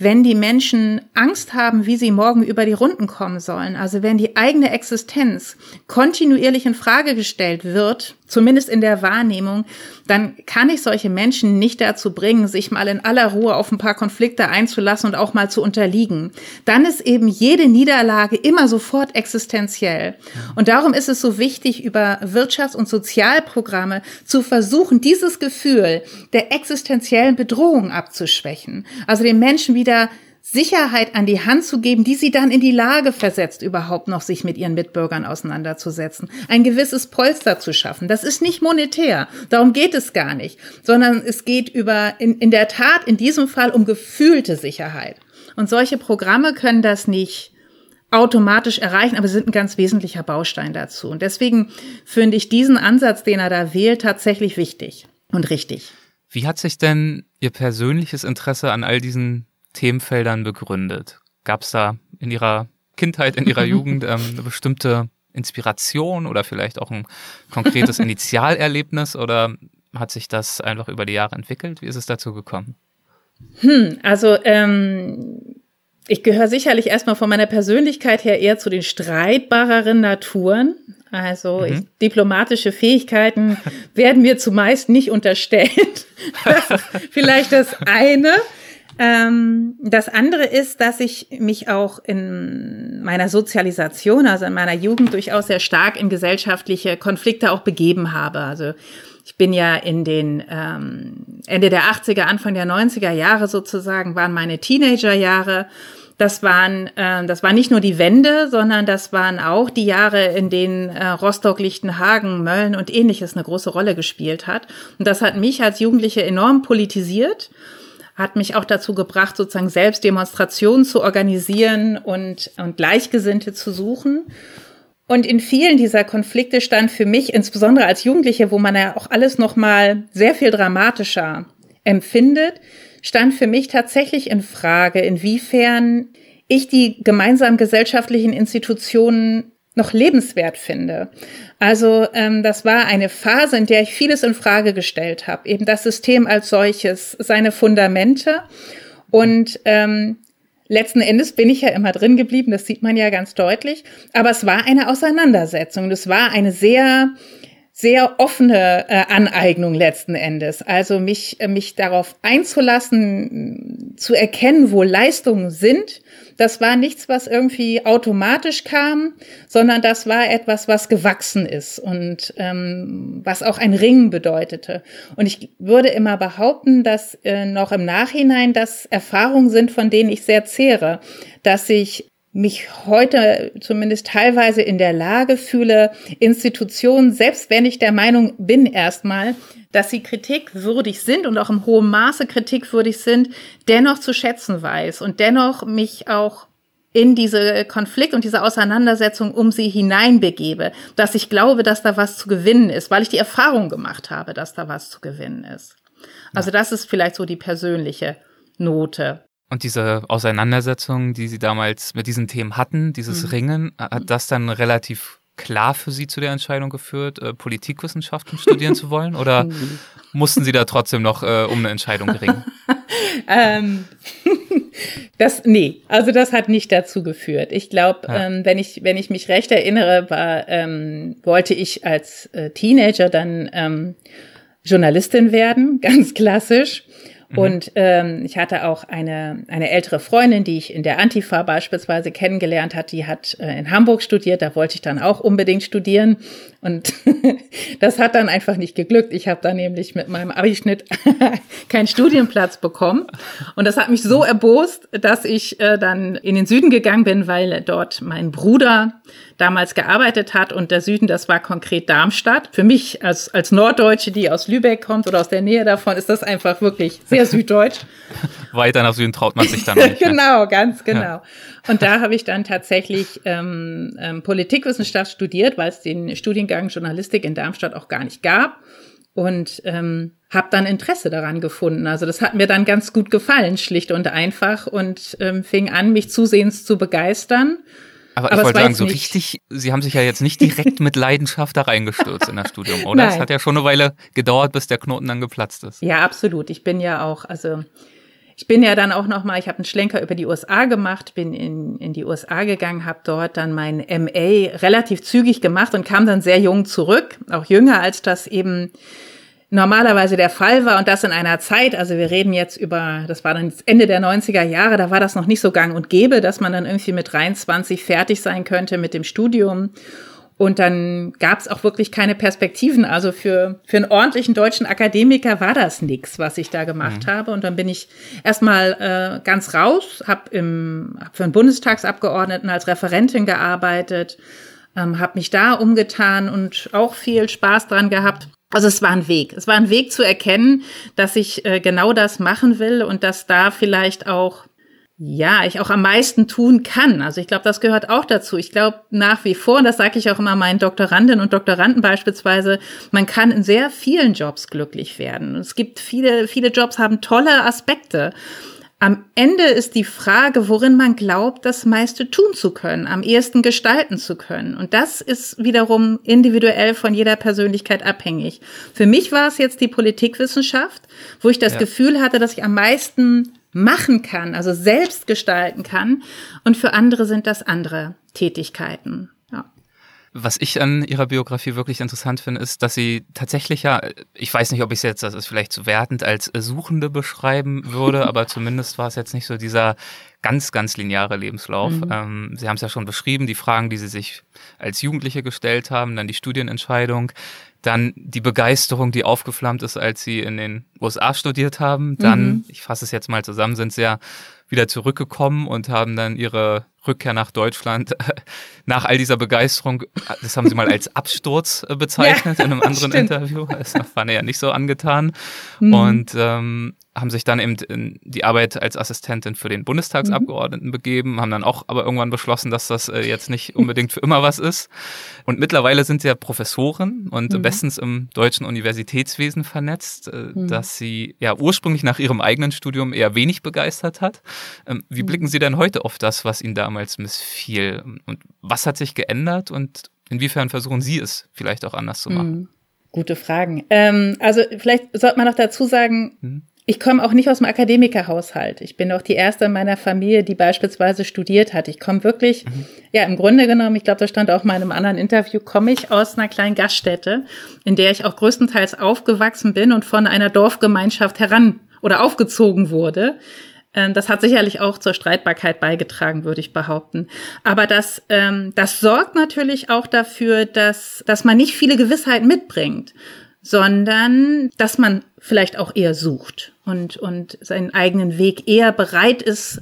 wenn die Menschen Angst haben, wie sie morgen über die Runden kommen sollen, also wenn die eigene Existenz kontinuierlich in Frage gestellt wird, zumindest in der Wahrnehmung, dann kann ich solche Menschen nicht dazu bringen, sich mal in aller Ruhe auf ein paar Konflikte einzulassen und auch mal zu unterliegen. Dann ist eben jede Niederlage immer sofort existenziell. Und darum ist es so wichtig, über Wirtschafts- und Sozialprogramme zu versuchen, dieses Gefühl der existenziellen Bedrohung abzuschwächen. Also den Menschen wieder Sicherheit an die Hand zu geben, die sie dann in die Lage versetzt, überhaupt noch sich mit ihren Mitbürgern auseinanderzusetzen. Ein gewisses Polster zu schaffen. Das ist nicht monetär. Darum geht es gar nicht. Sondern es geht über, in, in der Tat in diesem Fall um gefühlte Sicherheit. Und solche Programme können das nicht automatisch erreichen, aber sind ein ganz wesentlicher Baustein dazu. Und deswegen finde ich diesen Ansatz, den er da wählt, tatsächlich wichtig und richtig. Wie hat sich denn Ihr persönliches Interesse an all diesen Themenfeldern begründet? Gab es da in Ihrer Kindheit, in Ihrer Jugend ähm, eine bestimmte Inspiration oder vielleicht auch ein konkretes Initialerlebnis oder hat sich das einfach über die Jahre entwickelt? Wie ist es dazu gekommen? Hm, also ähm, ich gehöre sicherlich erstmal von meiner Persönlichkeit her eher zu den streitbareren Naturen. Also mhm. ich, diplomatische Fähigkeiten werden mir zumeist nicht unterstellt. Das vielleicht das eine. Ähm, das andere ist, dass ich mich auch in meiner Sozialisation, also in meiner Jugend durchaus sehr stark in gesellschaftliche Konflikte auch begeben habe. Also ich bin ja in den ähm, Ende der 80er, Anfang der 90er Jahre sozusagen, waren meine Teenagerjahre. Das waren, äh, das war nicht nur die Wende, sondern das waren auch die Jahre, in denen äh, Rostock, Lichtenhagen, Mölln und ähnliches eine große Rolle gespielt hat. Und das hat mich als Jugendliche enorm politisiert hat mich auch dazu gebracht, sozusagen selbst Demonstrationen zu organisieren und, und Gleichgesinnte zu suchen. Und in vielen dieser Konflikte stand für mich, insbesondere als Jugendliche, wo man ja auch alles noch mal sehr viel dramatischer empfindet, stand für mich tatsächlich in Frage, inwiefern ich die gemeinsamen gesellschaftlichen Institutionen noch lebenswert finde. Also ähm, das war eine Phase, in der ich vieles in Frage gestellt habe, eben das System als solches, seine Fundamente und ähm, letzten Endes bin ich ja immer drin geblieben, das sieht man ja ganz deutlich. Aber es war eine Auseinandersetzung. Es war eine sehr sehr offene äh, Aneignung letzten Endes. Also mich, äh, mich darauf einzulassen, zu erkennen, wo Leistungen sind. Das war nichts, was irgendwie automatisch kam, sondern das war etwas, was gewachsen ist und ähm, was auch ein Ringen bedeutete. Und ich würde immer behaupten, dass äh, noch im Nachhinein das Erfahrungen sind, von denen ich sehr zehre, dass ich mich heute zumindest teilweise in der Lage fühle, Institutionen, selbst wenn ich der Meinung bin erstmal, dass sie kritikwürdig sind und auch im hohen Maße kritikwürdig sind, dennoch zu schätzen weiß und dennoch mich auch in diese Konflikt und diese Auseinandersetzung um sie hineinbegebe, dass ich glaube, dass da was zu gewinnen ist, weil ich die Erfahrung gemacht habe, dass da was zu gewinnen ist. Also das ist vielleicht so die persönliche Note. Und diese Auseinandersetzung, die Sie damals mit diesen Themen hatten, dieses mhm. Ringen, hat das dann relativ klar für Sie zu der Entscheidung geführt, äh, Politikwissenschaften studieren zu wollen? Oder mussten Sie da trotzdem noch äh, um eine Entscheidung ringen? ähm, das, nee, also das hat nicht dazu geführt. Ich glaube, ja. ähm, wenn ich, wenn ich mich recht erinnere, war, ähm, wollte ich als äh, Teenager dann ähm, Journalistin werden, ganz klassisch. Mhm. Und ähm, ich hatte auch eine, eine ältere Freundin, die ich in der Antifa beispielsweise kennengelernt hat, die hat äh, in Hamburg studiert, da wollte ich dann auch unbedingt studieren. Und das hat dann einfach nicht geglückt. Ich habe da nämlich mit meinem Abischnitt keinen Studienplatz bekommen. Und das hat mich so erbost, dass ich äh, dann in den Süden gegangen bin, weil dort mein Bruder damals gearbeitet hat. Und der Süden, das war konkret Darmstadt. Für mich als, als Norddeutsche, die aus Lübeck kommt oder aus der Nähe davon, ist das einfach wirklich sehr süddeutsch. Weiter nach Süden traut man sich dann nicht. genau, ganz genau. Ja. Und da habe ich dann tatsächlich ähm, ähm, Politikwissenschaft studiert, weil es den Studiengang Journalistik in Darmstadt auch gar nicht gab. Und ähm, habe dann Interesse daran gefunden. Also das hat mir dann ganz gut gefallen, schlicht und einfach, und ähm, fing an, mich zusehends zu begeistern. Aber, Aber ich wollte sagen, so richtig, Sie haben sich ja jetzt nicht direkt mit Leidenschaft da reingestürzt in das Studium, oder? Es hat ja schon eine Weile gedauert, bis der Knoten dann geplatzt ist. Ja, absolut. Ich bin ja auch, also ich bin ja dann auch noch mal, ich habe einen Schlenker über die USA gemacht, bin in, in die USA gegangen, habe dort dann mein MA relativ zügig gemacht und kam dann sehr jung zurück, auch jünger als das eben normalerweise der Fall war und das in einer Zeit, also wir reden jetzt über, das war dann Ende der 90er Jahre, da war das noch nicht so gang und gäbe, dass man dann irgendwie mit 23 fertig sein könnte mit dem Studium. Und dann gab es auch wirklich keine Perspektiven. Also für, für einen ordentlichen deutschen Akademiker war das nix, was ich da gemacht mhm. habe. Und dann bin ich erstmal äh, ganz raus, habe hab für einen Bundestagsabgeordneten als Referentin gearbeitet, ähm, habe mich da umgetan und auch viel Spaß dran gehabt. Also es war ein Weg. Es war ein Weg zu erkennen, dass ich äh, genau das machen will und dass da vielleicht auch, ja, ich auch am meisten tun kann. Also ich glaube, das gehört auch dazu. Ich glaube nach wie vor, und das sage ich auch immer meinen Doktorandinnen und Doktoranden beispielsweise, man kann in sehr vielen Jobs glücklich werden. Es gibt viele, viele Jobs haben tolle Aspekte. Am Ende ist die Frage, worin man glaubt, das meiste tun zu können, am ehesten gestalten zu können. Und das ist wiederum individuell von jeder Persönlichkeit abhängig. Für mich war es jetzt die Politikwissenschaft, wo ich das ja. Gefühl hatte, dass ich am meisten machen kann, also selbst gestalten kann. Und für andere sind das andere Tätigkeiten. Was ich an ihrer Biografie wirklich interessant finde, ist, dass sie tatsächlich ja, ich weiß nicht, ob ich es jetzt, das ist vielleicht zu wertend, als Suchende beschreiben würde, aber zumindest war es jetzt nicht so dieser ganz, ganz lineare Lebenslauf. Mhm. Ähm, sie haben es ja schon beschrieben, die Fragen, die Sie sich als Jugendliche gestellt haben, dann die Studienentscheidung, dann die Begeisterung, die aufgeflammt ist, als Sie in den USA studiert haben. Dann, mhm. ich fasse es jetzt mal zusammen, sind Sie ja wieder zurückgekommen und haben dann Ihre Rückkehr nach Deutschland nach all dieser Begeisterung, das haben sie mal als Absturz äh, bezeichnet ja, in einem anderen stimmt. Interview. Das waren ja nicht so angetan. Mhm. Und ähm, haben sich dann eben in die Arbeit als Assistentin für den Bundestagsabgeordneten mhm. begeben, haben dann auch aber irgendwann beschlossen, dass das äh, jetzt nicht unbedingt für immer was ist. Und mittlerweile sind sie ja Professoren und mhm. bestens im deutschen Universitätswesen vernetzt, äh, mhm. dass sie ja ursprünglich nach ihrem eigenen Studium eher wenig begeistert hat. Ähm, wie mhm. blicken Sie denn heute auf das, was Ihnen damals missfiel? Und was hat sich geändert und inwiefern versuchen Sie es vielleicht auch anders zu machen? Mhm. Gute Fragen. Ähm, also vielleicht sollte man noch dazu sagen, mhm. Ich komme auch nicht aus dem Akademikerhaushalt. Ich bin auch die erste in meiner Familie, die beispielsweise studiert hat. Ich komme wirklich, mhm. ja, im Grunde genommen, ich glaube, das stand auch mal in einem anderen Interview, komme ich aus einer kleinen Gaststätte, in der ich auch größtenteils aufgewachsen bin und von einer Dorfgemeinschaft heran oder aufgezogen wurde. Ähm, das hat sicherlich auch zur Streitbarkeit beigetragen, würde ich behaupten. Aber das, ähm, das sorgt natürlich auch dafür, dass, dass man nicht viele Gewissheiten mitbringt sondern dass man vielleicht auch eher sucht und, und seinen eigenen Weg eher bereit ist,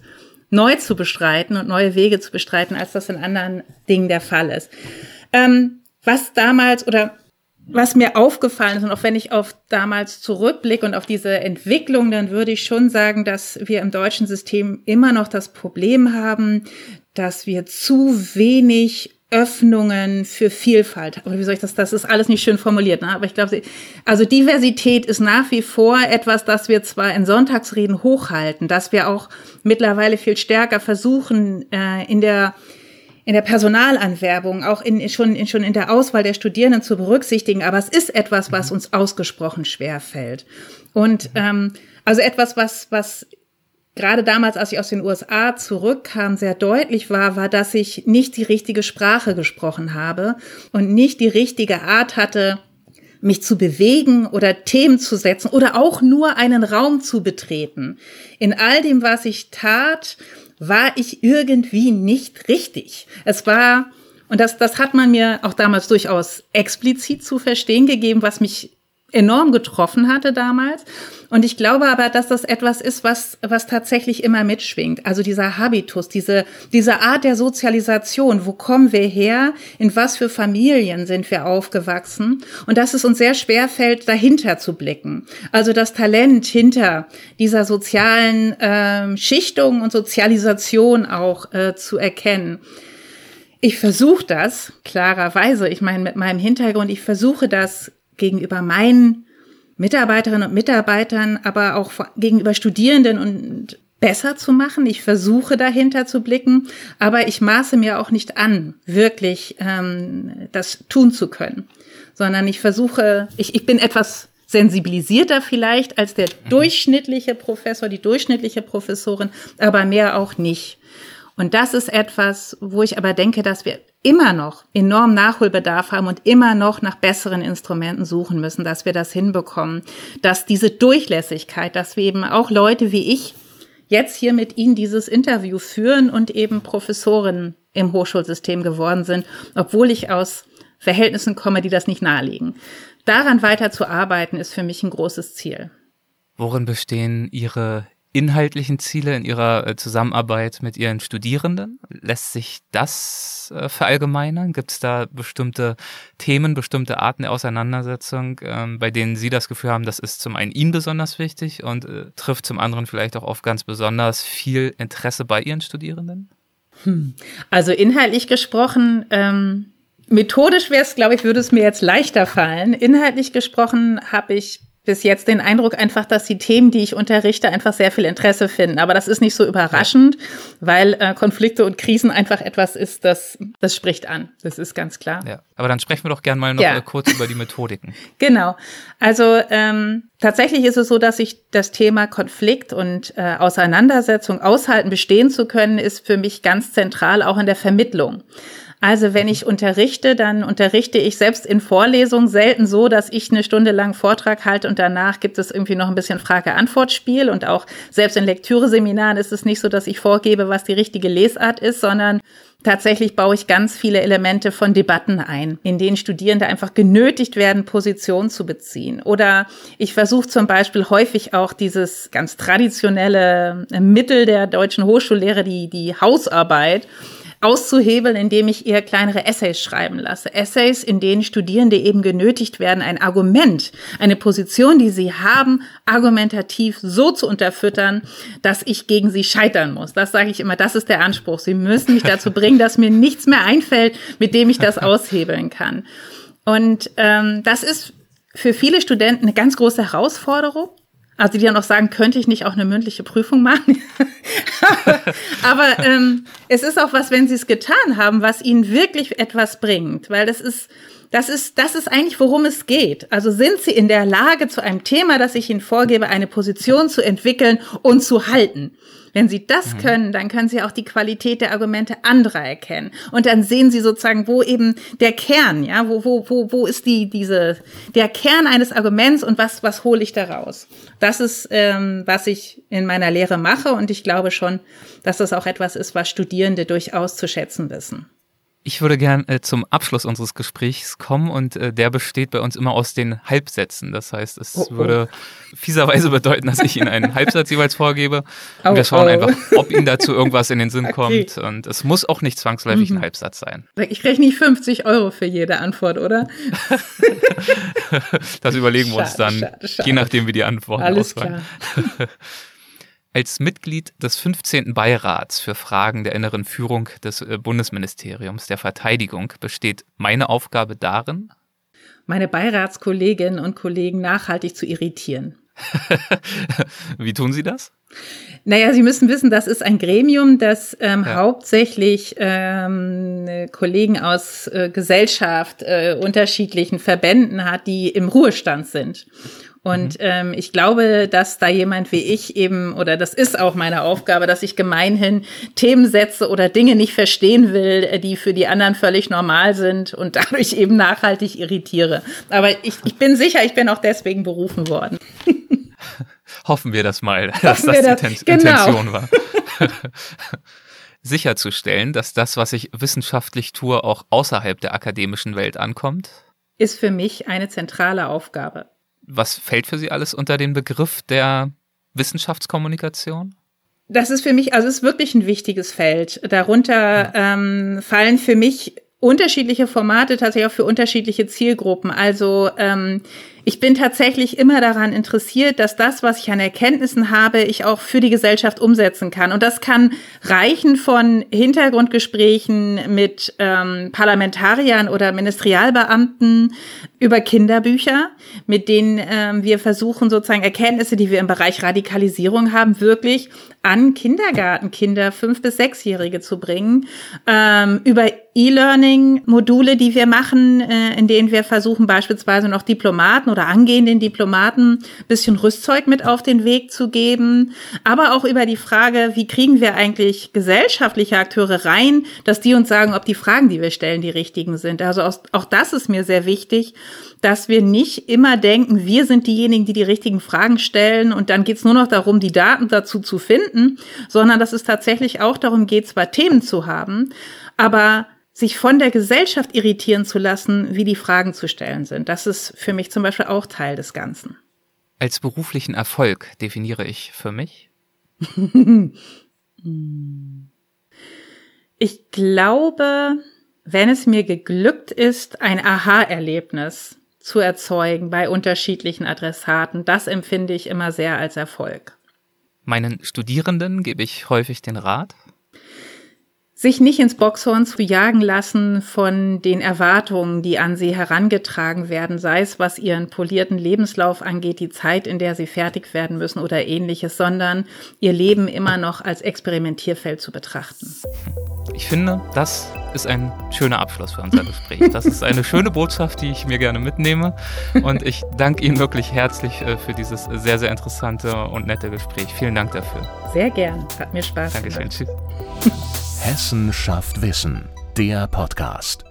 neu zu bestreiten und neue Wege zu bestreiten, als das in anderen Dingen der Fall ist. Ähm, was damals oder was mir aufgefallen ist, und auch wenn ich auf damals zurückblicke und auf diese Entwicklung, dann würde ich schon sagen, dass wir im deutschen System immer noch das Problem haben, dass wir zu wenig Öffnungen für Vielfalt. Oder wie soll ich das? Das ist alles nicht schön formuliert, ne? Aber ich glaube, also Diversität ist nach wie vor etwas, das wir zwar in Sonntagsreden hochhalten, dass wir auch mittlerweile viel stärker versuchen, äh, in der in der Personalanwerbung, auch in, schon, in, schon in der Auswahl der Studierenden zu berücksichtigen. Aber es ist etwas, was uns ausgesprochen schwer fällt. Und ähm, also etwas, was, was gerade damals, als ich aus den USA zurückkam, sehr deutlich war, war, dass ich nicht die richtige Sprache gesprochen habe und nicht die richtige Art hatte, mich zu bewegen oder Themen zu setzen oder auch nur einen Raum zu betreten. In all dem, was ich tat, war ich irgendwie nicht richtig. Es war, und das, das hat man mir auch damals durchaus explizit zu verstehen gegeben, was mich enorm getroffen hatte damals. Und ich glaube aber, dass das etwas ist, was, was tatsächlich immer mitschwingt. Also dieser Habitus, diese, diese Art der Sozialisation. Wo kommen wir her? In was für Familien sind wir aufgewachsen? Und dass es uns sehr schwer fällt, dahinter zu blicken. Also das Talent hinter dieser sozialen ähm, Schichtung und Sozialisation auch äh, zu erkennen. Ich versuche das klarerweise, ich meine mit meinem Hintergrund, ich versuche das gegenüber meinen Mitarbeiterinnen und Mitarbeitern, aber auch gegenüber Studierenden und besser zu machen. Ich versuche dahinter zu blicken, aber ich maße mir auch nicht an, wirklich ähm, das tun zu können, sondern ich versuche, ich, ich bin etwas sensibilisierter vielleicht als der mhm. durchschnittliche Professor, die durchschnittliche Professorin, aber mehr auch nicht. Und das ist etwas, wo ich aber denke, dass wir immer noch enorm Nachholbedarf haben und immer noch nach besseren Instrumenten suchen müssen, dass wir das hinbekommen, dass diese Durchlässigkeit, dass wir eben auch Leute wie ich jetzt hier mit Ihnen dieses Interview führen und eben Professoren im Hochschulsystem geworden sind, obwohl ich aus Verhältnissen komme, die das nicht nahelegen. Daran weiter zu arbeiten, ist für mich ein großes Ziel. Worin bestehen Ihre inhaltlichen Ziele in Ihrer äh, Zusammenarbeit mit Ihren Studierenden? Lässt sich das äh, verallgemeinern? Gibt es da bestimmte Themen, bestimmte Arten der Auseinandersetzung, ähm, bei denen Sie das Gefühl haben, das ist zum einen Ihnen besonders wichtig und äh, trifft zum anderen vielleicht auch auf ganz besonders viel Interesse bei Ihren Studierenden? Hm. Also inhaltlich gesprochen, ähm, methodisch wäre es, glaube ich, würde es mir jetzt leichter fallen. Inhaltlich gesprochen habe ich bis jetzt den Eindruck einfach, dass die Themen, die ich unterrichte, einfach sehr viel Interesse finden. Aber das ist nicht so überraschend, weil äh, Konflikte und Krisen einfach etwas ist, das, das spricht an. Das ist ganz klar. Ja, aber dann sprechen wir doch gerne mal noch ja. Äh, kurz über die Methodiken. Genau. Also ähm, tatsächlich ist es so, dass ich das Thema Konflikt und äh, Auseinandersetzung aushalten, bestehen zu können, ist für mich ganz zentral auch in der Vermittlung. Also wenn ich unterrichte, dann unterrichte ich selbst in Vorlesungen selten so, dass ich eine Stunde lang Vortrag halte und danach gibt es irgendwie noch ein bisschen Frage-Antwort-Spiel und auch selbst in Lektüreseminaren ist es nicht so, dass ich vorgebe, was die richtige Lesart ist, sondern Tatsächlich baue ich ganz viele Elemente von Debatten ein, in denen Studierende einfach genötigt werden, Position zu beziehen. Oder ich versuche zum Beispiel häufig auch dieses ganz traditionelle Mittel der deutschen Hochschullehre, die, die Hausarbeit, auszuhebeln, indem ich eher kleinere Essays schreiben lasse. Essays, in denen Studierende eben genötigt werden, ein Argument, eine Position, die sie haben, argumentativ so zu unterfüttern, dass ich gegen sie scheitern muss. Das sage ich immer, das ist der Anspruch. Sie müssen mich dazu bringen, dass mir nichts mehr einfällt, mit dem ich das aushebeln kann. Und ähm, das ist für viele Studenten eine ganz große Herausforderung. Also die dann auch sagen, könnte ich nicht auch eine mündliche Prüfung machen? Aber ähm, es ist auch was, wenn sie es getan haben, was ihnen wirklich etwas bringt, weil das ist das ist, das ist eigentlich, worum es geht. Also sind Sie in der Lage, zu einem Thema, das ich Ihnen vorgebe, eine Position zu entwickeln und zu halten. Wenn Sie das mhm. können, dann können Sie auch die Qualität der Argumente anderer erkennen. Und dann sehen Sie sozusagen, wo eben der Kern, ja, wo, wo, wo, wo ist die, diese, der Kern eines Arguments und was, was hole ich daraus? Das ist, ähm, was ich in meiner Lehre mache und ich glaube schon, dass das auch etwas ist, was Studierende durchaus zu schätzen wissen. Ich würde gern äh, zum Abschluss unseres Gesprächs kommen und äh, der besteht bei uns immer aus den Halbsätzen. Das heißt, es oh, oh. würde fieserweise bedeuten, dass ich Ihnen einen Halbsatz jeweils vorgebe. Und wir schauen oh. einfach, ob Ihnen dazu irgendwas in den Sinn okay. kommt. Und es muss auch nicht zwangsläufig mhm. ein Halbsatz sein. Ich kriege nicht 50 Euro für jede Antwort, oder? das überlegen wir uns dann, schade, schade. je nachdem, wie die Antworten Alles ausfallen. Klar. Als Mitglied des 15. Beirats für Fragen der inneren Führung des äh, Bundesministeriums der Verteidigung besteht meine Aufgabe darin, meine Beiratskolleginnen und Kollegen nachhaltig zu irritieren. Wie tun Sie das? Naja, Sie müssen wissen, das ist ein Gremium, das ähm, ja. hauptsächlich ähm, Kollegen aus äh, Gesellschaft, äh, unterschiedlichen Verbänden hat, die im Ruhestand sind. Und mhm. ähm, ich glaube, dass da jemand wie ich eben, oder das ist auch meine Aufgabe, dass ich gemeinhin Themen setze oder Dinge nicht verstehen will, äh, die für die anderen völlig normal sind und dadurch eben nachhaltig irritiere. Aber ich, ich bin sicher, ich bin auch deswegen berufen worden. Hoffen wir das mal, Hoffen dass das die das, genau. Intention war. Sicherzustellen, dass das, was ich wissenschaftlich tue, auch außerhalb der akademischen Welt ankommt? Ist für mich eine zentrale Aufgabe Was fällt für Sie alles unter den Begriff der Wissenschaftskommunikation? Das ist für mich, also es ist wirklich ein wichtiges Feld. Darunter ähm, fallen für mich unterschiedliche Formate tatsächlich auch für unterschiedliche Zielgruppen. Also ähm, ich bin tatsächlich immer daran interessiert, dass das, was ich an Erkenntnissen habe, ich auch für die Gesellschaft umsetzen kann. Und das kann reichen von Hintergrundgesprächen mit ähm, Parlamentariern oder Ministerialbeamten über Kinderbücher, mit denen ähm, wir versuchen, sozusagen Erkenntnisse, die wir im Bereich Radikalisierung haben, wirklich an Kindergartenkinder, fünf- bis sechsjährige zu bringen, ähm, über E-Learning-Module, die wir machen, äh, in denen wir versuchen, beispielsweise noch Diplomaten oder angehenden Diplomaten bisschen Rüstzeug mit auf den Weg zu geben, aber auch über die Frage, wie kriegen wir eigentlich gesellschaftliche Akteure rein, dass die uns sagen, ob die Fragen, die wir stellen, die richtigen sind. Also auch das ist mir sehr wichtig, dass wir nicht immer denken, wir sind diejenigen, die die richtigen Fragen stellen und dann geht es nur noch darum, die Daten dazu zu finden, sondern dass es tatsächlich auch darum geht, zwar Themen zu haben, aber sich von der Gesellschaft irritieren zu lassen, wie die Fragen zu stellen sind. Das ist für mich zum Beispiel auch Teil des Ganzen. Als beruflichen Erfolg definiere ich für mich? ich glaube, wenn es mir geglückt ist, ein Aha-Erlebnis zu erzeugen bei unterschiedlichen Adressaten, das empfinde ich immer sehr als Erfolg. Meinen Studierenden gebe ich häufig den Rat, sich nicht ins Boxhorn zu jagen lassen von den Erwartungen, die an sie herangetragen werden, sei es was ihren polierten Lebenslauf angeht, die Zeit, in der sie fertig werden müssen oder ähnliches, sondern ihr Leben immer noch als Experimentierfeld zu betrachten. Ich finde, das ist ein schöner Abschluss für unser Gespräch. Das ist eine schöne Botschaft, die ich mir gerne mitnehme. Und ich danke Ihnen wirklich herzlich äh, für dieses sehr, sehr interessante und nette Gespräch. Vielen Dank dafür. Sehr gern. Hat mir Spaß Dankeschön. gemacht. Tschüss. Hessen schafft Wissen, der Podcast.